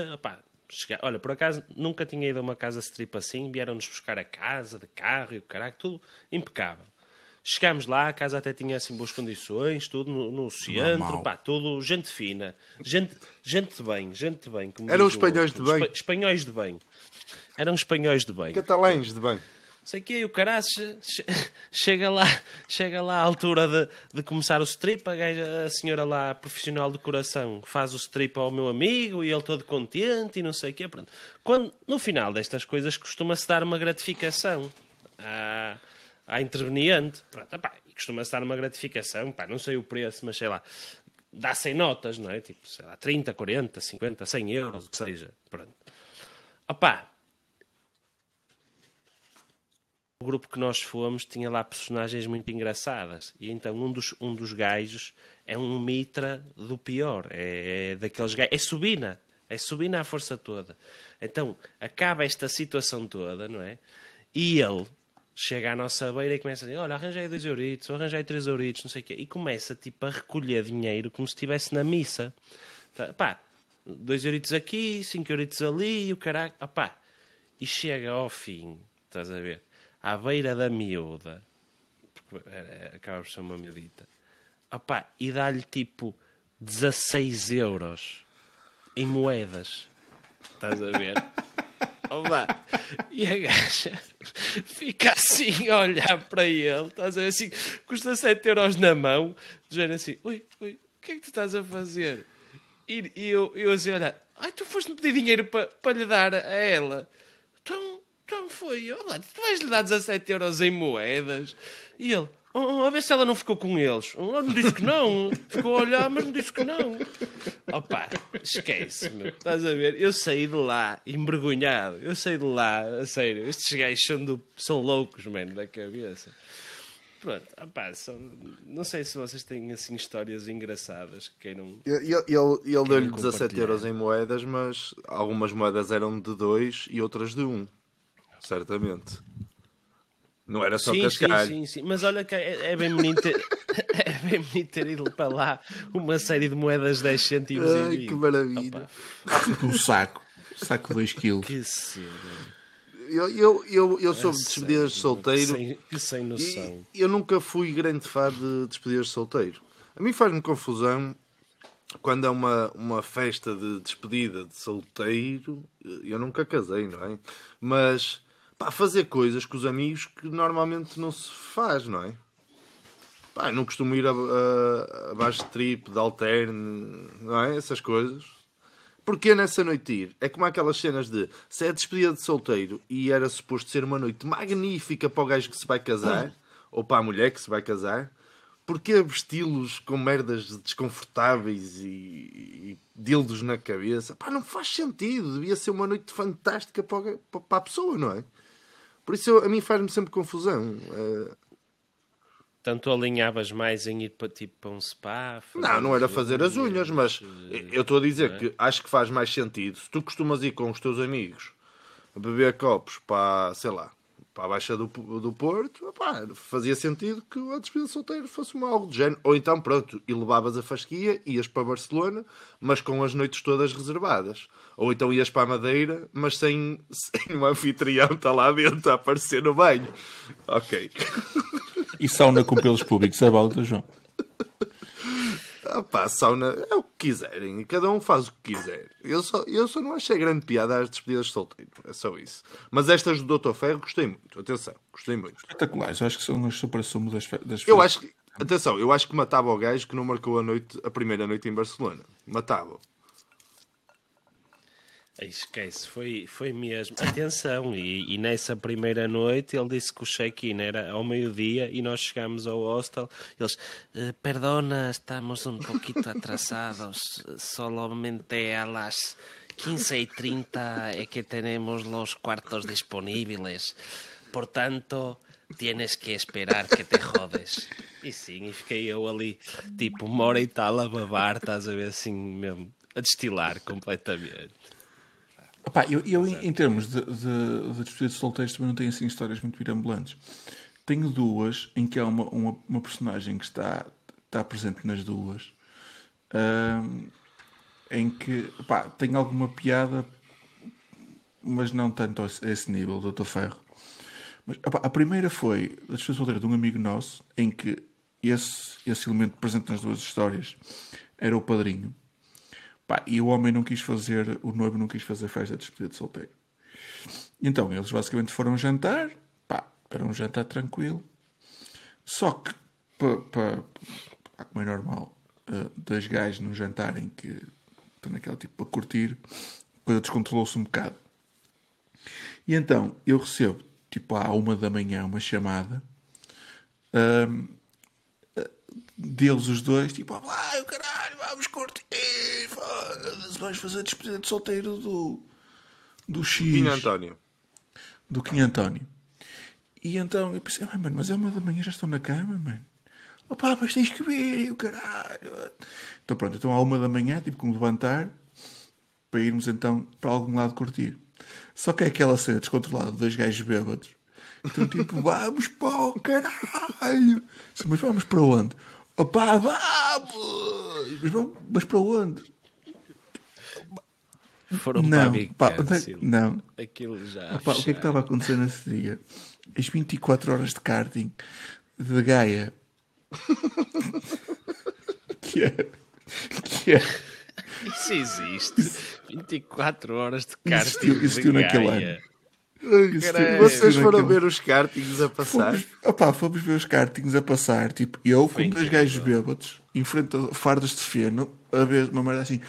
chega- olha, por acaso nunca tinha ido a uma casa de strip assim, vieram-nos buscar a casa, de carro e o caralho, tudo impecável. Chegámos lá, a casa até tinha assim boas condições, tudo no, no centro, pá, tudo gente fina, gente, gente de bem, gente de bem. como
Eram espanhóis de bem.
Espa- Espanhóis de bem. Eram espanhóis de bem.
Catalães, de bem.
Sei que e o caralho che- che- chega lá, chega lá à altura de, de começar o strip, a, gaja- a senhora lá, profissional de coração, faz o strip ao meu amigo e ele todo contente e não sei o. Pronto. Quando, no final destas coisas costuma-se dar uma gratificação à, à interveniente. Pronto, e costuma-se dar uma gratificação, não sei o preço, mas sei lá, dá 100 notas, não é? Tipo, sei lá, 30, 40, 50, 100 euros, o que seja. Pronto. Opá, o grupo que nós fomos tinha lá personagens muito engraçadas. E então um dos, um dos gajos é um mitra do pior. É, é daqueles gajos. É subina. É subina à força toda. Então acaba esta situação toda, não é? E ele chega à nossa beira e começa a dizer: Olha, arranjei dois euritos, arranjei três euritos, não sei o quê. E começa tipo a recolher dinheiro como se estivesse na missa. Tá, Pá, dois euritos aqui, cinco euritos ali, e o caralho. Opá. E chega ao fim, estás a ver? À beira da miúda, porque acaba por ser uma miudita, opá, e dá-lhe tipo 16 euros em moedas. Estás a ver? Opa, e a gaja fica assim a olhar para ele, estás a ver assim, custa 7 euros na mão, dizendo assim: Ui, ui, o que é que tu estás a fazer? E, e eu, eu assim, olha, ai, tu foste-me pedir dinheiro para para lhe dar a ela. Então, então foi, olha, tu vais lhe dar 17 euros em moedas. E ele, "Oh, a ver se ela não ficou com eles. Oh, não disse que não, ficou a olhar, mas não disse que não. Opa, esquece, meu. Estás a ver? Eu saí de lá envergonhado. Eu saí de lá, a sério. Estes gajos são, do- são loucos, mano, da cabeça. Pronto, opá, são, não sei se vocês têm assim histórias engraçadas que queiram.
Ele, ele, ele deu-lhe 17
compartilhar.
euros em moedas, mas algumas moedas eram de 2 e outras de 1. Um, certamente. Não era só
sim, sim,
cascalho.
sim, sim. Mas olha que é, é bem bonito ter, é devem ter ido para lá uma série de moedas de 10 cêntimos e
Ai, que maravilha.
Opa,
Um saco. Saco 2 quilos.
que cena.
Eu, eu, eu, eu soube de
A
despedidas de solteiro
Que sem, que sem noção.
e eu nunca fui grande fã de despedidas de solteiro. A mim faz-me confusão quando é uma, uma festa de despedida de solteiro. Eu nunca casei, não é? Mas pá, fazer coisas com os amigos que normalmente não se faz, não é? Pá, não costumo ir a, a, a baixo de trip, de alterne, não é? Essas coisas. Porquê nessa noite ir? É como aquelas cenas de se é despedida de solteiro e era suposto ser uma noite magnífica para o gajo que se vai casar, ou para a mulher que se vai casar, porquê vesti-los com merdas desconfortáveis e, e dildos na cabeça? Pá, não faz sentido. Devia ser uma noite fantástica para- para a pessoa, não é? Por isso eu- a mim faz-me sempre confusão. Eh,
Tanto alinhavas mais em ir para, tipo, para um spa?
Não, não era fazer as unhas, mas
eh,
eu estou a dizer
é?
que acho que faz mais sentido. Se tu costumas ir com os teus amigos a beber copos para, sei lá, para a Baixa do, do Porto, fazia sentido que a despedida de solteiro fosse uma algo de género. Ou então, pronto, e levavas a fasquia, ias para Barcelona, mas com as noites todas reservadas. Ou então ias para a Madeira, mas sem, sem um anfitrião estar lá dentro a aparecer no banho. Ok.
E sauna com pelos públicos, é válida, João.
Ah pá, sauna é o que quiserem, cada um faz o que quiser. Eu só, eu só não achei grande piada às despedidas de solteiro, é só isso. Mas estas do Dr. Ferro gostei muito, atenção, gostei muito.
Espetaculares, eu acho que são as supra-sumo das, fe- das
Eu acho que, atenção, eu acho que matava o gajo que não marcou a noite, a primeira noite em Barcelona. Matava.
Esquece, foi, foi mesmo. Atenção, e, e nessa primeira noite ele disse que o check-in era ao meio-dia e nós chegámos ao hostel. Eles, "Eh, perdona, estamos um pouquito atrasados, solamente a las 15.30 é que tenemos los cuartos disponíveis. Portanto, tienes que esperar que te jodes. E sim, e fiquei eu ali, tipo, uma hora e tal a babar, estás a ver assim mesmo, a destilar completamente.
Eu, eu em, em termos de, de, de despedida de solteiros também não tenho assim histórias muito mirambulantes. Tenho duas em que há uma, uma, uma personagem que está, está presente nas duas, ahm, em que tem alguma piada, mas não tanto a esse, nível, Dr. Ferro. Mas, a primeira foi a despedida de solteiro de um amigo nosso, em que esse, esse elemento presente nas duas histórias era o padrinho. Pá, e o homem não quis fazer, o noivo não quis fazer festa de despedida de solteiro. Então eles basicamente foram jantar, pá, era um jantar tranquilo. Só que, pa, pa, pá, como é normal, eh, dois gajos num jantar em que estão naquela tipo para curtir, a coisa descontrolou-se um bocado. E então eu recebo, tipo à uma da manhã, uma chamada ahm, deles os dois, tipo, ai o caralho, vamos curtir, vamos fazer a despedida de solteiro do, do X,
Pinho António.
do Kim António. E então eu pensei, "Ah, mano, mas é uma da manhã, já estão na cama, mano. Opá, mas tens que ver, o caralho. Então pronto, então à uma da manhã, tipo, como levantar, para irmos então para algum lado curtir. Só que é aquela cena descontrolada de dois gajos bêbados. Então tipo, vamos para o caralho. Mas vamos para onde? Opá, vamos! Mas, vamos, mas para onde?
Foram para a
Não,
Big
pá,
Cancel.
não.
Aquilo já.
Opa, o que é que estava a acontecer nesse dia? As 24 horas de karting de Gaia. que é. Que é.
Isso existe. 24 horas de karting.
Existiu-
de
existiu naquele
Gaia.
ano.
Caralho.
Vocês foram ver os kartings a passar?
Fomos, opá, fomos ver os kartings a passar, tipo, eu com dois gajos bêbados, em frente a fardas de feno, a ver uma merda assim.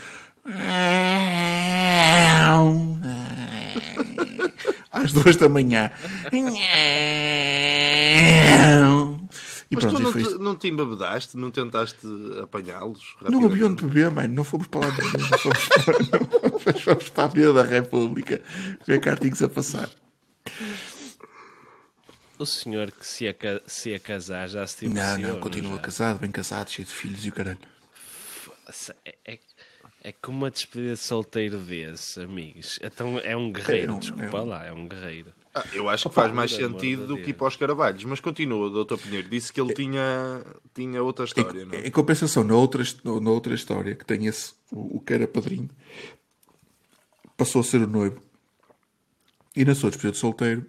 Às duas da manhã. E
Mas
pronto,
tu não te, não te embebedaste? Não tentaste apanhá-los?
Não
rapidamente?
haviam de beber, mano. Não fomos para lá beber. Não fomos para, mas fomos para a Avenida da República ver kartings a passar.
O senhor que se ia, ca- se ia casar já se divorciou.
Não, não, continua
já?
casado, bem casado, cheio de filhos e o caralho.
É, é, é que uma despedida de solteiro desse, amigos. Então é um guerreiro,
É um-
desculpa
é um-
lá, é um guerreiro.
Ah, eu acho que faz mais
por amor
sentido
de
do que ir
Deus.
para os Carvalhos. Mas continua, doutor Pinheiro. Disse que ele tinha, tinha outra história, não é?
Em compensação, na outra, na outra história, que tem esse, o, o que era padrinho, passou a ser o noivo. E na sua despedida de solteiro,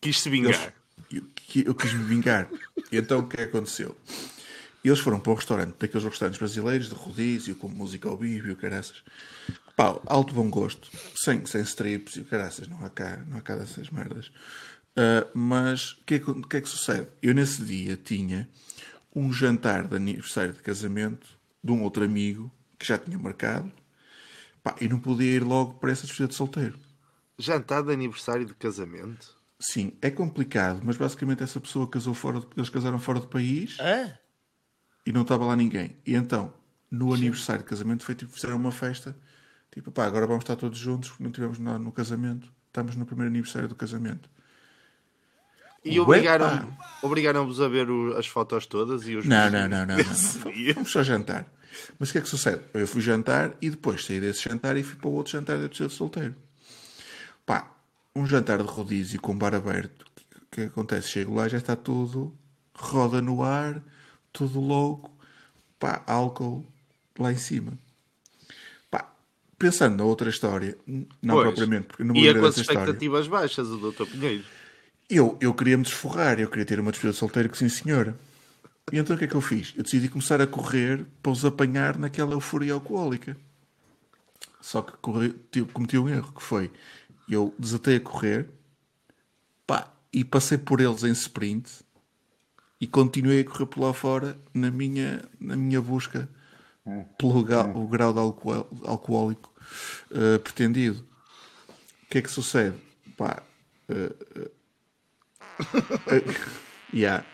Quis-se
eles,
vingar.
eu, que- eu quis me vingar. E então o que é que aconteceu? Eles foram para um restaurante, daqueles restaurantes brasileiros, de rodízio, com música ao vivo e o caraças. Pá, alto bom gosto, sem, sem strips e o caraças, não há cá, não há cá dessas merdas. Ah, mas o que, é o que é que sucede? Eu nesse dia tinha um jantar de aniversário de casamento de um outro amigo que já tinha marcado pá, e não podia ir logo para essa despedida de solteiro.
Jantar de aniversário de casamento?
Sim, é complicado, mas basicamente essa pessoa casou fora, de- eles casaram fora do país
Hã?
e não estava lá ninguém. E então, no aniversário de casamento, foi tipo, fizeram uma festa, tipo, pá, agora vamos estar todos juntos, porque não tivemos nada no casamento, estamos no primeiro aniversário do casamento.
E
Ué,
obrigaram- obrigaram-vos a ver o- as fotos todas e os
Não, não, não, não, não. Vamos só jantar. Mas o que é que sucede? Eu fui jantar e depois saí desse jantar e fui para o outro jantar da despedida de solteiro. Pá, um jantar de rodízio com bar aberto. O que, que acontece? Chego lá já está tudo, roda no ar, tudo louco. Pá, álcool lá em cima. Pá, pensando na outra história, não
Pois.
propriamente, porque não me
Ia
lembro
com as
história.
expectativas baixas, o doutor Pinheiro.
Eu, eu queria me desforrar, eu queria ter uma despedida de solteiro que sim senhora. E então o que é que eu fiz? Eu decidi começar a correr para os apanhar naquela euforia alcoólica. Só que corri, cometi um erro, que foi, eu desatei a correr, pá, e passei por eles em sprint e continuei a correr por lá fora na minha, na minha busca pelo ga- o grau de alcoó- alcoólico eh, pretendido. O que é que sucede? Pá, Yeah.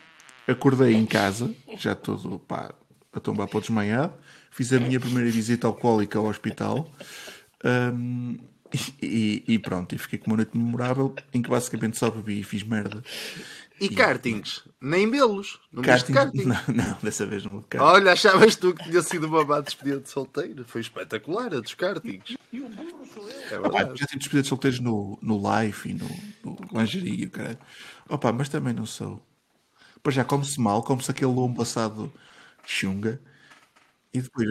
Acordei em casa, já todo pá, a tombar para o desmaiado. Fiz a minha primeira visita alcoólica ao hospital. Hum, e, e pronto, e fiquei com uma noite memorável em que basicamente só bebi e fiz merda.
E kartings? Nem belos. Não
Karting,
karting?
não, não, dessa vez não. Karting.
Olha, achavas tu que tinha sido uma má despedida de solteiro? Foi espetacular a dos kartings. É verdade.
já tive despedidas de solteiros no, no Life e no, no lingerie, o caralho. Opa, mas também não sou. Pois já come-se mal, come-se aquele lombo assado chunga e depois,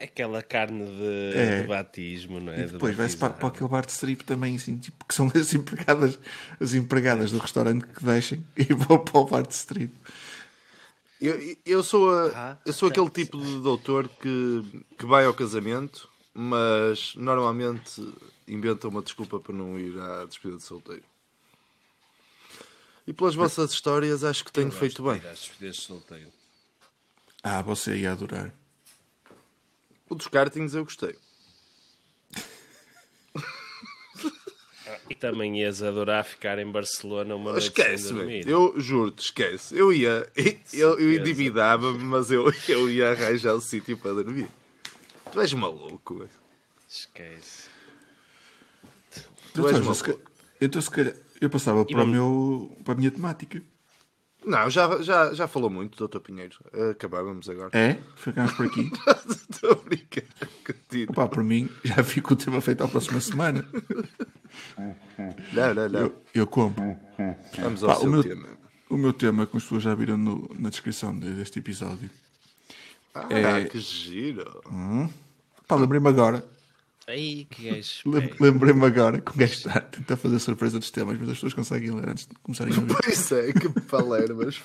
Aquela carne de,
É.
de batismo, não é?
e
De
depois vai-se para, para aquele bar de strip também, assim, tipo, que são as empregadas, as empregadas do restaurante que deixem e vão para o bar de strip.
Eu, eu sou, a-
Ah,
eu sou aquele tipo de doutor que, que vai ao casamento, mas normalmente inventa uma desculpa para não ir à despedida de solteiro. E pelas vossas histórias, acho que tenho feito bem.
Solteiro.
Ah, você ia adorar.
O dos kartings eu gostei.
E também ias adorar ficar em Barcelona uma noite
Esquece,
sem dormir.
eu juro-te, esquece. Eu ia, eu, eu endividava-me, mas eu, eu ia arranjar o sítio para dormir. Tu és maluco.
Esquece.
Tu és
Então,
maluco.
então, se calhar, eu passava para, o
vamos-
meu, para a minha temática.
Não, já, já, já falou muito, doutor Pinheiro. Acabávamos agora.
É? Ficamos por aqui.
Estou a brincar contigo.
Pá, por mim, já fico o tema feito à próxima semana.
Não, não, não.
Eu, eu como.
Vamos ao
Pá, o,
seu
meu,
tema.
o meu tema, como as pessoas já viram no- na descrição de- deste episódio.
Ah,
É-
que giro.
Pá, lembrei-me agora.
Aí, que gajo.
Lembrei-me agora que um gajo está a tentar fazer surpresa dos temas, mas as pessoas conseguem ler antes de começarem a ver.
Pois é, que palermas.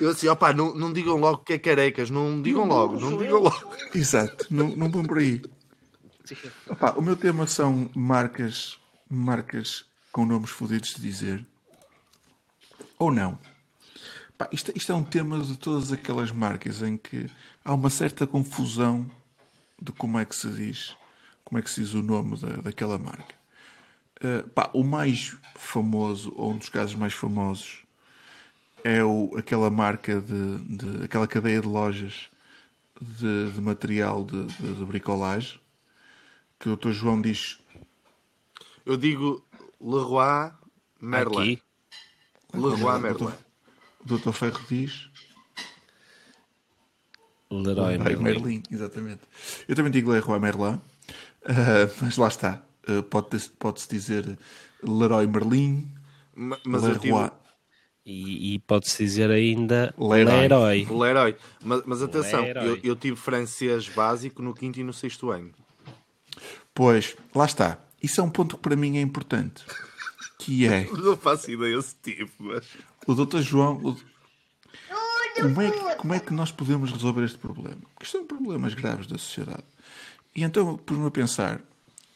Eu assim, opá, não, não digam logo que é carecas, não digam logo, não digam logo.
Exato, não, não vão por aí. Opá, o meu tema são marcas, marcas com nomes fodidos de dizer. Ou não. Pá, isto, isto é um tema de todas aquelas marcas em que há uma certa confusão de como é que se diz, como é que se diz o nome da, daquela marca. Uh, pá, o mais famoso, ou um dos casos mais famosos, é o, aquela marca de, de- aquela cadeia de lojas de, de material de, de, de bricolagem que o Dr. João diz
Eu digo Leroy Merlin.
Aqui.
Leroy Merlin.
Dr. o Dr. Ferro diz
Leroy
Leroy
Merlin.
Merlin, exatamente. Eu também digo Leroy Merlin. Ah, mas lá está. Pode- Pode-se dizer Leroy Merlin,
Ma- Mas.
Leroy.
E, e pode-se dizer ainda
Leroy.
Leroy.
Leroy. Mas, mas atenção,
Leroy.
eu, eu tive francês básico no quinto e no sexto ano.
Pois, lá está. Isso é um ponto que para mim é importante. Que é
Não faço ideia se tive, mas...
o Dr. João. o- Como é, que, como é que nós podemos resolver este problema? Porque são problemas graves da sociedade. E então pus-me a pensar,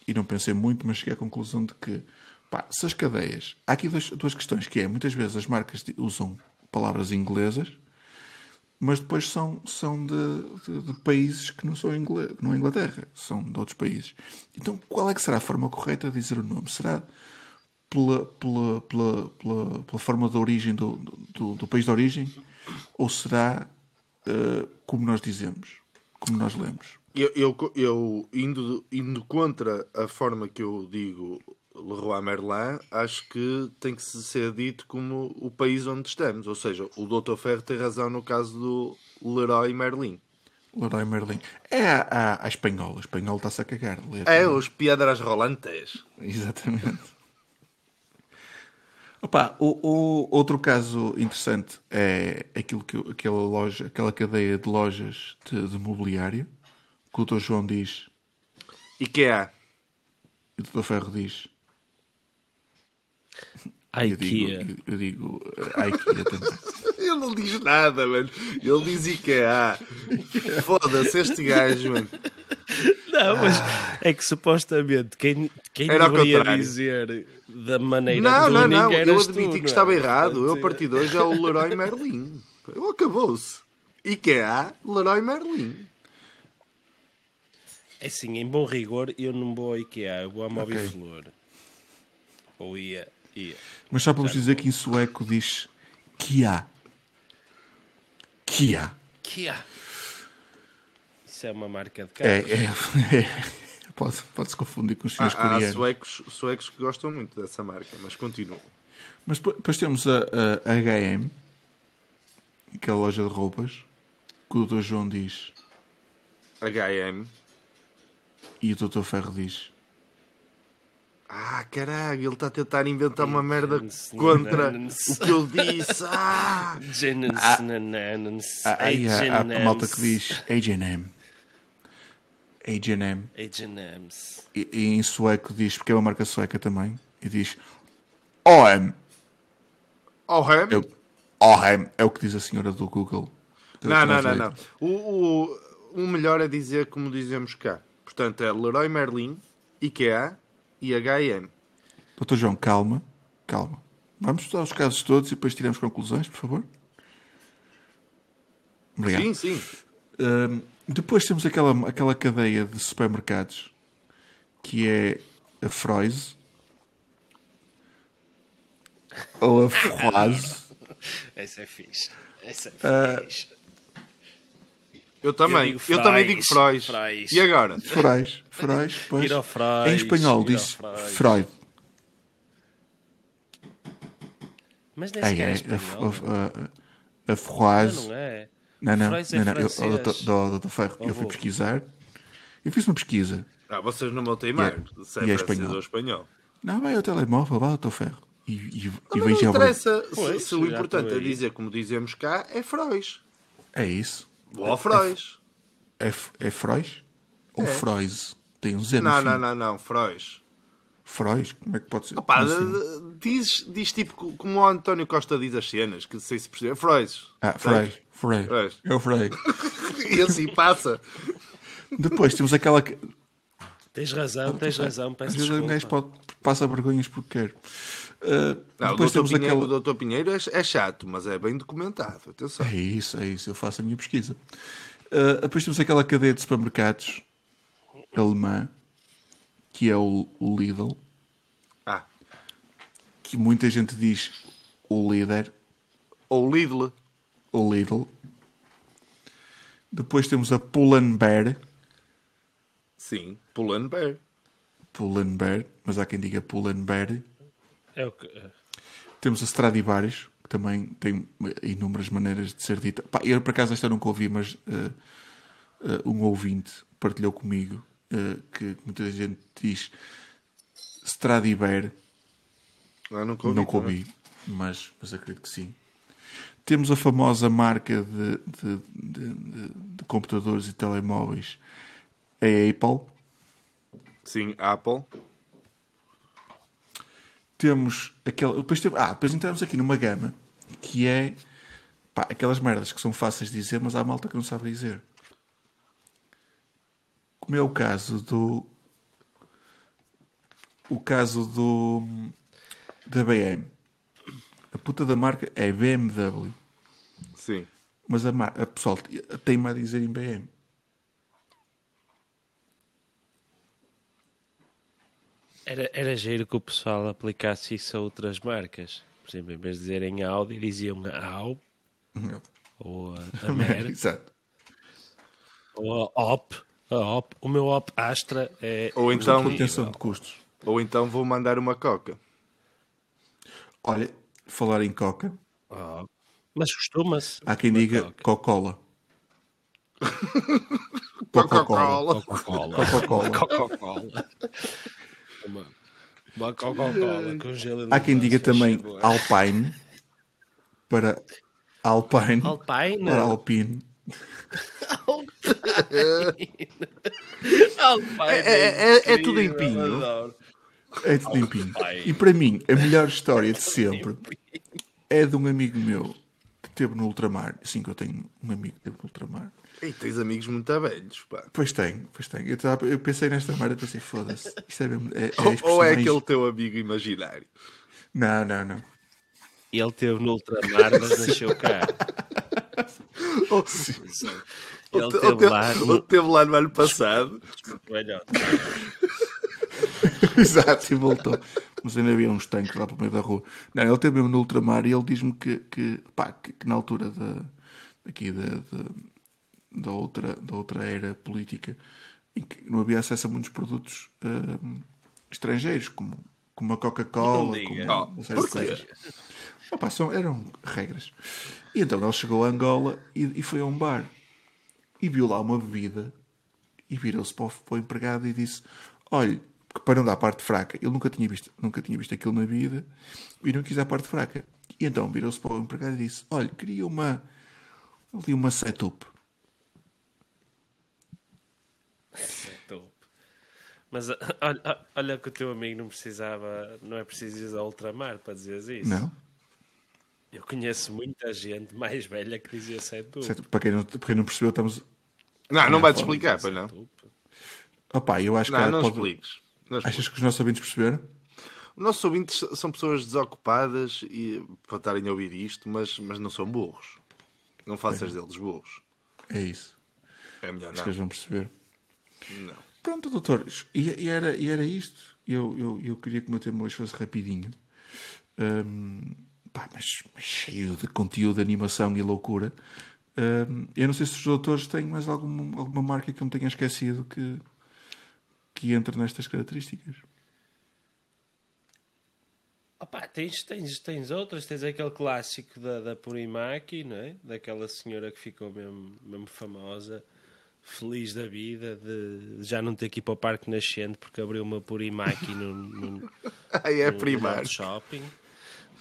e não pensei muito, mas cheguei à conclusão de que, pá, se as cadeias. Há aqui duas, duas questões: que é muitas vezes as marcas usam palavras inglesas, mas depois são, são de, de- de países que não são ingle, não é Inglaterra, são de outros países. Então qual é que será a forma correta de dizer o nome? Será pela, pela, pela, pela, pela forma de origem do, do, do país de origem ou será eh, como nós dizemos, como nós lemos?
Eu, eu, eu indo, indo contra a forma que eu digo Leroy Merlin, acho que tem que se ser dito como o país onde estamos. Ou seja, o Dr. Ferro tem razão no caso do Leroy Merlin.
Leroy Merlin. É a, a, a espanhola. O espanhol está-se a cagar.
É, os Piedras Rolantes.
Exatamente. Opa, o, o- outro caso interessante é aquilo que, aquela loja, aquela cadeia de lojas de, de mobiliário que o Dr. João diz
IKEA.
e o Dr. Ferro diz.
Ai,
Eu digo, eu, eu digo eh, IKEA também.
Ele não diz nada, mano. Ele diz IKEA. Foda-se este gajo, mano.
Não, mas é que supostamente quem, quem
Era
deveria dizer da maneira
Não,
do
não, não. Eu
eras tu,
admiti
não
que
é?
estava errado. Eu, a partir de hoje, é o Leroy Merlin. Acabou-se. IKEA, Leroy Merlin.
É assim, em bom rigor, eu não vou ao IKEA, eu vou à Móvel
Ok.
Flor. Ou ia, ia.
Mas só para vos dizer que em sueco diz Kia. Kia.
Kia. Isso é uma marca de
É,
carros.
é, é. Pode, pode se confundir com os
Há,
senhores
há
coreanos.
suecos, suecos que gostam muito dessa marca, mas continua.
Mas depois, temos a, a HM, aquela loja de roupas, que o Dr. João diz
HM.
e o Dr. Ferro diz.
Ah, caralho, ele está a tentar inventar uma merda contra o que eu disse. Ah!
Ah. Há, aí há, a malta que diz H&M. H&M.
H&M's.
E, e em sueco diz, porque é uma marca sueca também, e diz OM.
Oh, Ham?
É o, OM é o que diz a senhora do Google.
Não, não, não, não. O, o, o melhor é dizer como dizemos cá. Portanto, é Leroy Merlin, IKEA e HM.
Dr. João, calma, calma. Vamos estudar os casos todos e depois tiramos conclusões, por favor. Obrigado.
Sim, sim.
Hum, depois temos aquela, aquela cadeia de supermercados que é a Froise ou a Froise.
Essa é fixe. Essa
Ah,
é fixe.
Eu também.
Eu
Eu,
digo
também digo. Frois. E agora?
Frois, Frois, pois. Em espanhol diz. Freud.
Mas nem
É,
sequer
é,
é
a,
espanhol.
a, a, a Froise.
Não, não é.
Não, não,
Frois é
não, não. Eu, do, do, do Ferro. Eu fui pesquisar. Eu fiz uma pesquisa.
Ah, vocês não vão teimar.
E é-
Se
e
é
é espanhol.
espanhol.
Não, vai ao telemóvel, vai ao teu ferro. E, e, e
Não,
veja
não interessa. Se,
Pois,
se o importante é dizer como dizemos cá, é Frois.
É isso.
Vou ao Frois.
É, F- é Frois? Ou Frois? Tem um Z no
Não,
fim.
não, não, não. Frois.
Frois? Como é que pode ser?
Opa,
assim?
d- diz, diz tipo co- como o António Costa diz as cenas, que sei se percebe. Frois.
Ah, Frois. Frois.
Frois.
É o Frois.
E assim passa.
Depois temos aquela que...
Tens razão, tens razão.
Às
Peço
vezes um gajo pode, passa vergonhas porque quer. Ah,
Não, o
depois
Dr.
temos
Pinheiro,
aquela...
o Dr. Pinheiro é, é chato, mas é bem documentado. Atenção.
É isso, é isso. Eu faço a minha pesquisa. Ah, depois temos aquela cadeia de supermercados alemã, que é o, o Lidl,
Ah,
que muita gente diz o líder,
ou Lidl.
o Lidl. Depois temos a Pull&Bear,
Sim, Pull&Bear.
Pull&Bear, mas há quem diga Pull&Bear.
É o que...
Temos a Stradivarius, que também tem inúmeras maneiras de ser dita. Pá, eu, por acaso, esta nunca ouvi, mas eh, eh, um ouvinte partilhou comigo eh, que muita gente diz Stradiber,
Ah, nunca ouvi.
não ouvi, mas, mas acredito que sim. Temos a famosa marca de, de, de- de- de computadores e telemóveis, é a Apple.
Sim, Apple.
Temos aquela. Depois, temos, ah, depois entramos aqui numa gama que é pá, aquelas merdas que são fáceis de dizer, mas há malta que não sabe dizer. Como é o caso do. O caso do. Da BM. A puta da marca é BMW.
Sim.
Mas a, a pessoal tem-me a dizer em BM.
Era, era giro que o pessoal aplicasse isso a outras marcas. Por exemplo, em vez de dizerem Audi, diziam a Au, ou a, a Mer,
Exato.
ou a Op. A Op. O meu Op Astra é.
Ou então,
Contenção de custos.
ou então vou mandar uma coca.
Olha, falar em Coca,
Oh. Mas costuma-se.
há quem diga
Coca.
Coca-Cola.
Coca-Cola.
Coca-Cola.
Coca-Cola.
Uma, uma Coca-Cola com gelo.
Há quem diga também
Chegou.
Alpine para Alpine,
Alpine.
para Alpine.
Alpine.
É- é- é tudo em pinho.
É de limpinho. E para mim, a melhor história de sempre é de um amigo meu que teve no ultramar. Sim, que eu tenho um amigo que teve no ultramar.
E tens amigos muito velhos, pá.
Pois tenho, pois tenho. Eu, tava- eu pensei nesta merda pensei, foda-se. Isto é, mesmo- é, é a
Ou, ou é
mais-
aquele teu amigo imaginário?
Não, não, não.
Ele teve no ultramar, mas nasceu cá.
Ou,
Ele
ou,
teve
teve,
lá
ou
no-
teve lá no ano passado.
Exato, e voltou. Mas ainda havia uns tanques lá para o meio da rua. Não, ele teve mesmo no ultramar e ele diz-me que, que, pá, que, que na altura da, aqui da, da, da outra, da outra era política em que não havia acesso a muitos produtos hum, estrangeiros, como, como a Coca-Cola,
Não
como de coisas. Opa, são, eram regras. E então ele chegou a Angola e, e foi a um bar e viu lá uma bebida e virou-se para, o- para o empregado e disse: Olha, que para não dar a parte fraca, ele nunca tinha visto, nunca tinha visto aquilo na vida e não quis a parte fraca. E então virou-se para o empregado e disse: Olha, queria uma ali uma setup.
Top. Mas a- olha, olha que o teu amigo não precisava, não é preciso ir ao ultramar para dizeres isso.
Não?
Eu conheço muita gente mais velha que dizia setup.
Setup, Para quem não, para quem não percebeu, estamos.
Não, não vai-te explicar, pois não.
Opá, eu acho que
Não,
há-
não
pode-
expliques. Não expliques.
Achas que os nossos ouvintes perceberam?
Os nossos ouvintes são pessoas desocupadas e, para estarem a ouvir isto, mas, mas não são burros. Não faças deles burros.
É isso.
É melhor
Acho que eles
não.
vão perceber.
Não.
Pronto, doutor. E, e era, e era isto. Eu, eu, eu queria que o meu tema hoje fosse rapidinho. Hum, pá, mas, mas cheio de conteúdo, de animação e loucura. Hum, eu não sei se os doutores têm mais algum, alguma marca que eu me tenha esquecido que, que entre nestas características.
Opa, tens, tens, tens outras, tens aquele clássico da, da Purimaki, não é? Daquela senhora que ficou mesmo, mesmo famosa, feliz da vida, de já não ter que ir para o Parque Nascente porque abriu uma Purimaki no, no,
Ah, é
no- shopping,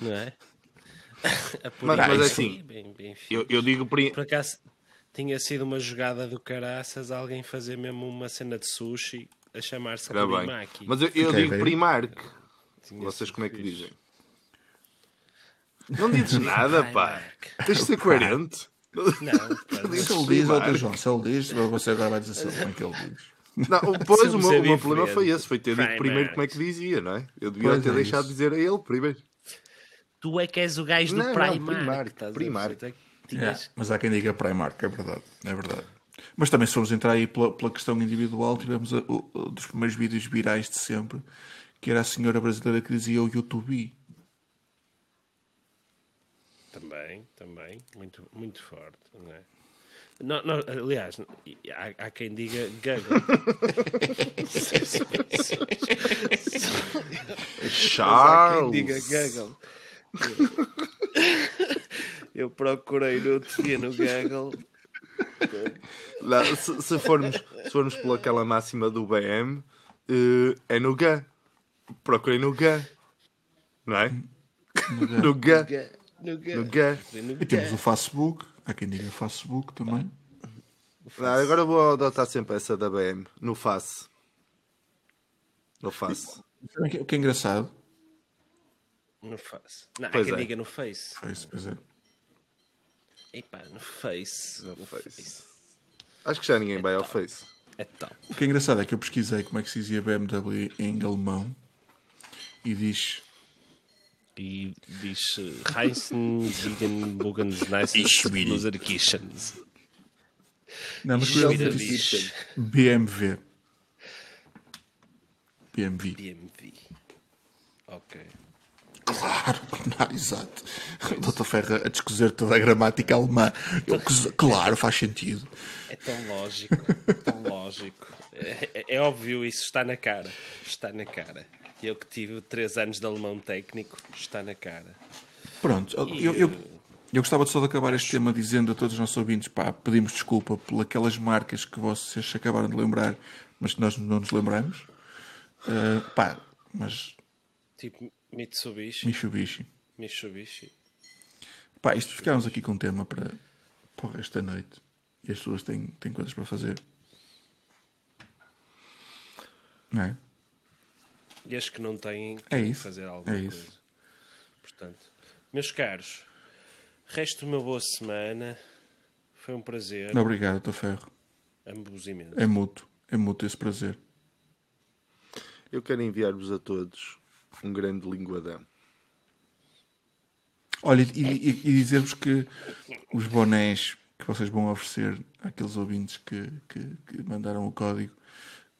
não é? A
Mas- mas assim,
bem, bem.
Eu, eu digo pri...
Por acaso tinha sido uma jogada do caraças alguém fazer mesmo uma cena de sushi a chamar-se. Purimaki.
Mas eu, eu
Fiquei
digo
bem.
Primark. Vocês como é que dizem? Não dizes nada, pá. Tens de ser coerente.
Não, pá,
Se ele diz, outra João, se ele diz, você agora vai dizer como é que ele diz.
Não, pois o
Somos
meu,
é
o meu problema foi esse, foi ter dito primeiro como é que dizia, não é? Eu devia
Pois
ter
é
deixado de dizer a ele primeiro.
Tu é que és o gajo do
Não, não,
Primark. Ver?
Primark.
É
É,
tinhas-
mas há quem diga Primark, é verdade. É verdade. Mas também, se formos entrar aí pela, pela questão individual, tivemos a- o, o dos primeiros vídeos virais de sempre, que era a senhora brasileira que dizia o YouTube.
Também, também. Muito, muito forte, não é? Não, não, aliás, há, há quem diga Google. Há quem diga
Charles.
Google. Eu procurei no outro dia no Google
Lá, se, se formos, se formos pelaquela máxima do BM, eh, é no GA. Procurem no GA. Não é? No GA. No.
E temos o Facebook. Há quem diga Facebook também.
Ah, agora vou adotar sempre essa da BM. No Face. No Face.
O que é engraçado.
No Face. Não, há
Pois
quem
é.
diga no Face.
Face, pois é.
Epá, no Face. No
Face. Acho que já ninguém vai ao Face.
É top.
O que é engraçado é que eu pesquisei como é que se dizia BMW em alemão e diz
E diz Heinzen, Ziegen, Bugens,
Ich will.
Loser Kitchens.
Não, mas
will
diz
dich.
BMW. BMW.
BMW. Ok.
Claro, não, exato. Dr. Ferra a descozer toda a gramática alemã. Eu, claro, faz sentido.
É tão lógico, tão lógico. É, é- é óbvio, isso está na cara. Está na cara. Eu que tive 3 anos de alemão técnico, está na cara.
Pronto, eu, eu, eu gostava de só de acabar este tema dizendo a todos os nossos ouvintes, pá, pedimos desculpa por aquelas marcas que vocês acabaram de lembrar, mas que nós não nos lembramos. Uh, pá, mas
Tipo Mitsubishi.
Mitsubishi.
Mitsubishi.
Pá, isto ficámos aqui com um tema para, para o resto da noite. E as pessoas têm, têm coisas para fazer. Não é?
E as que não têm
É
que
isso,
fazer alguma
é isso.
coisa. Portanto, meus caros, resto de uma boa semana. Foi um prazer.
Obrigado, Dr. Ferro.
Ambos imensos.
É mútuo. É mútuo esse prazer.
Eu quero enviar-vos a todos um grande linguadão.
Olha, e, e- e dizer-vos que os bonés que vocês vão oferecer àqueles ouvintes que, que, que mandaram o código,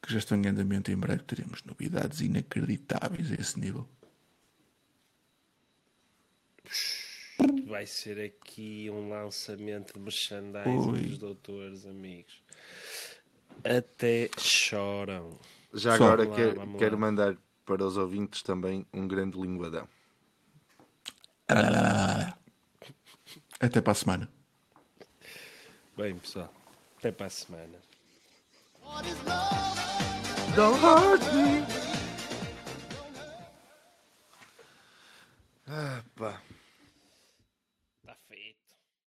que já estão em andamento, em breve teremos novidades inacreditáveis a esse nível.
Vai ser aqui um lançamento de merchandising
Ui.
dos doutores, amigos. Até choram.
Já
Só.
agora quero,
lá.
quero mandar para os ouvintes também um grande linguadão.
Até para a semana.
Bem, pessoal, até para a semana.
Don't hurt me. Ah, pá.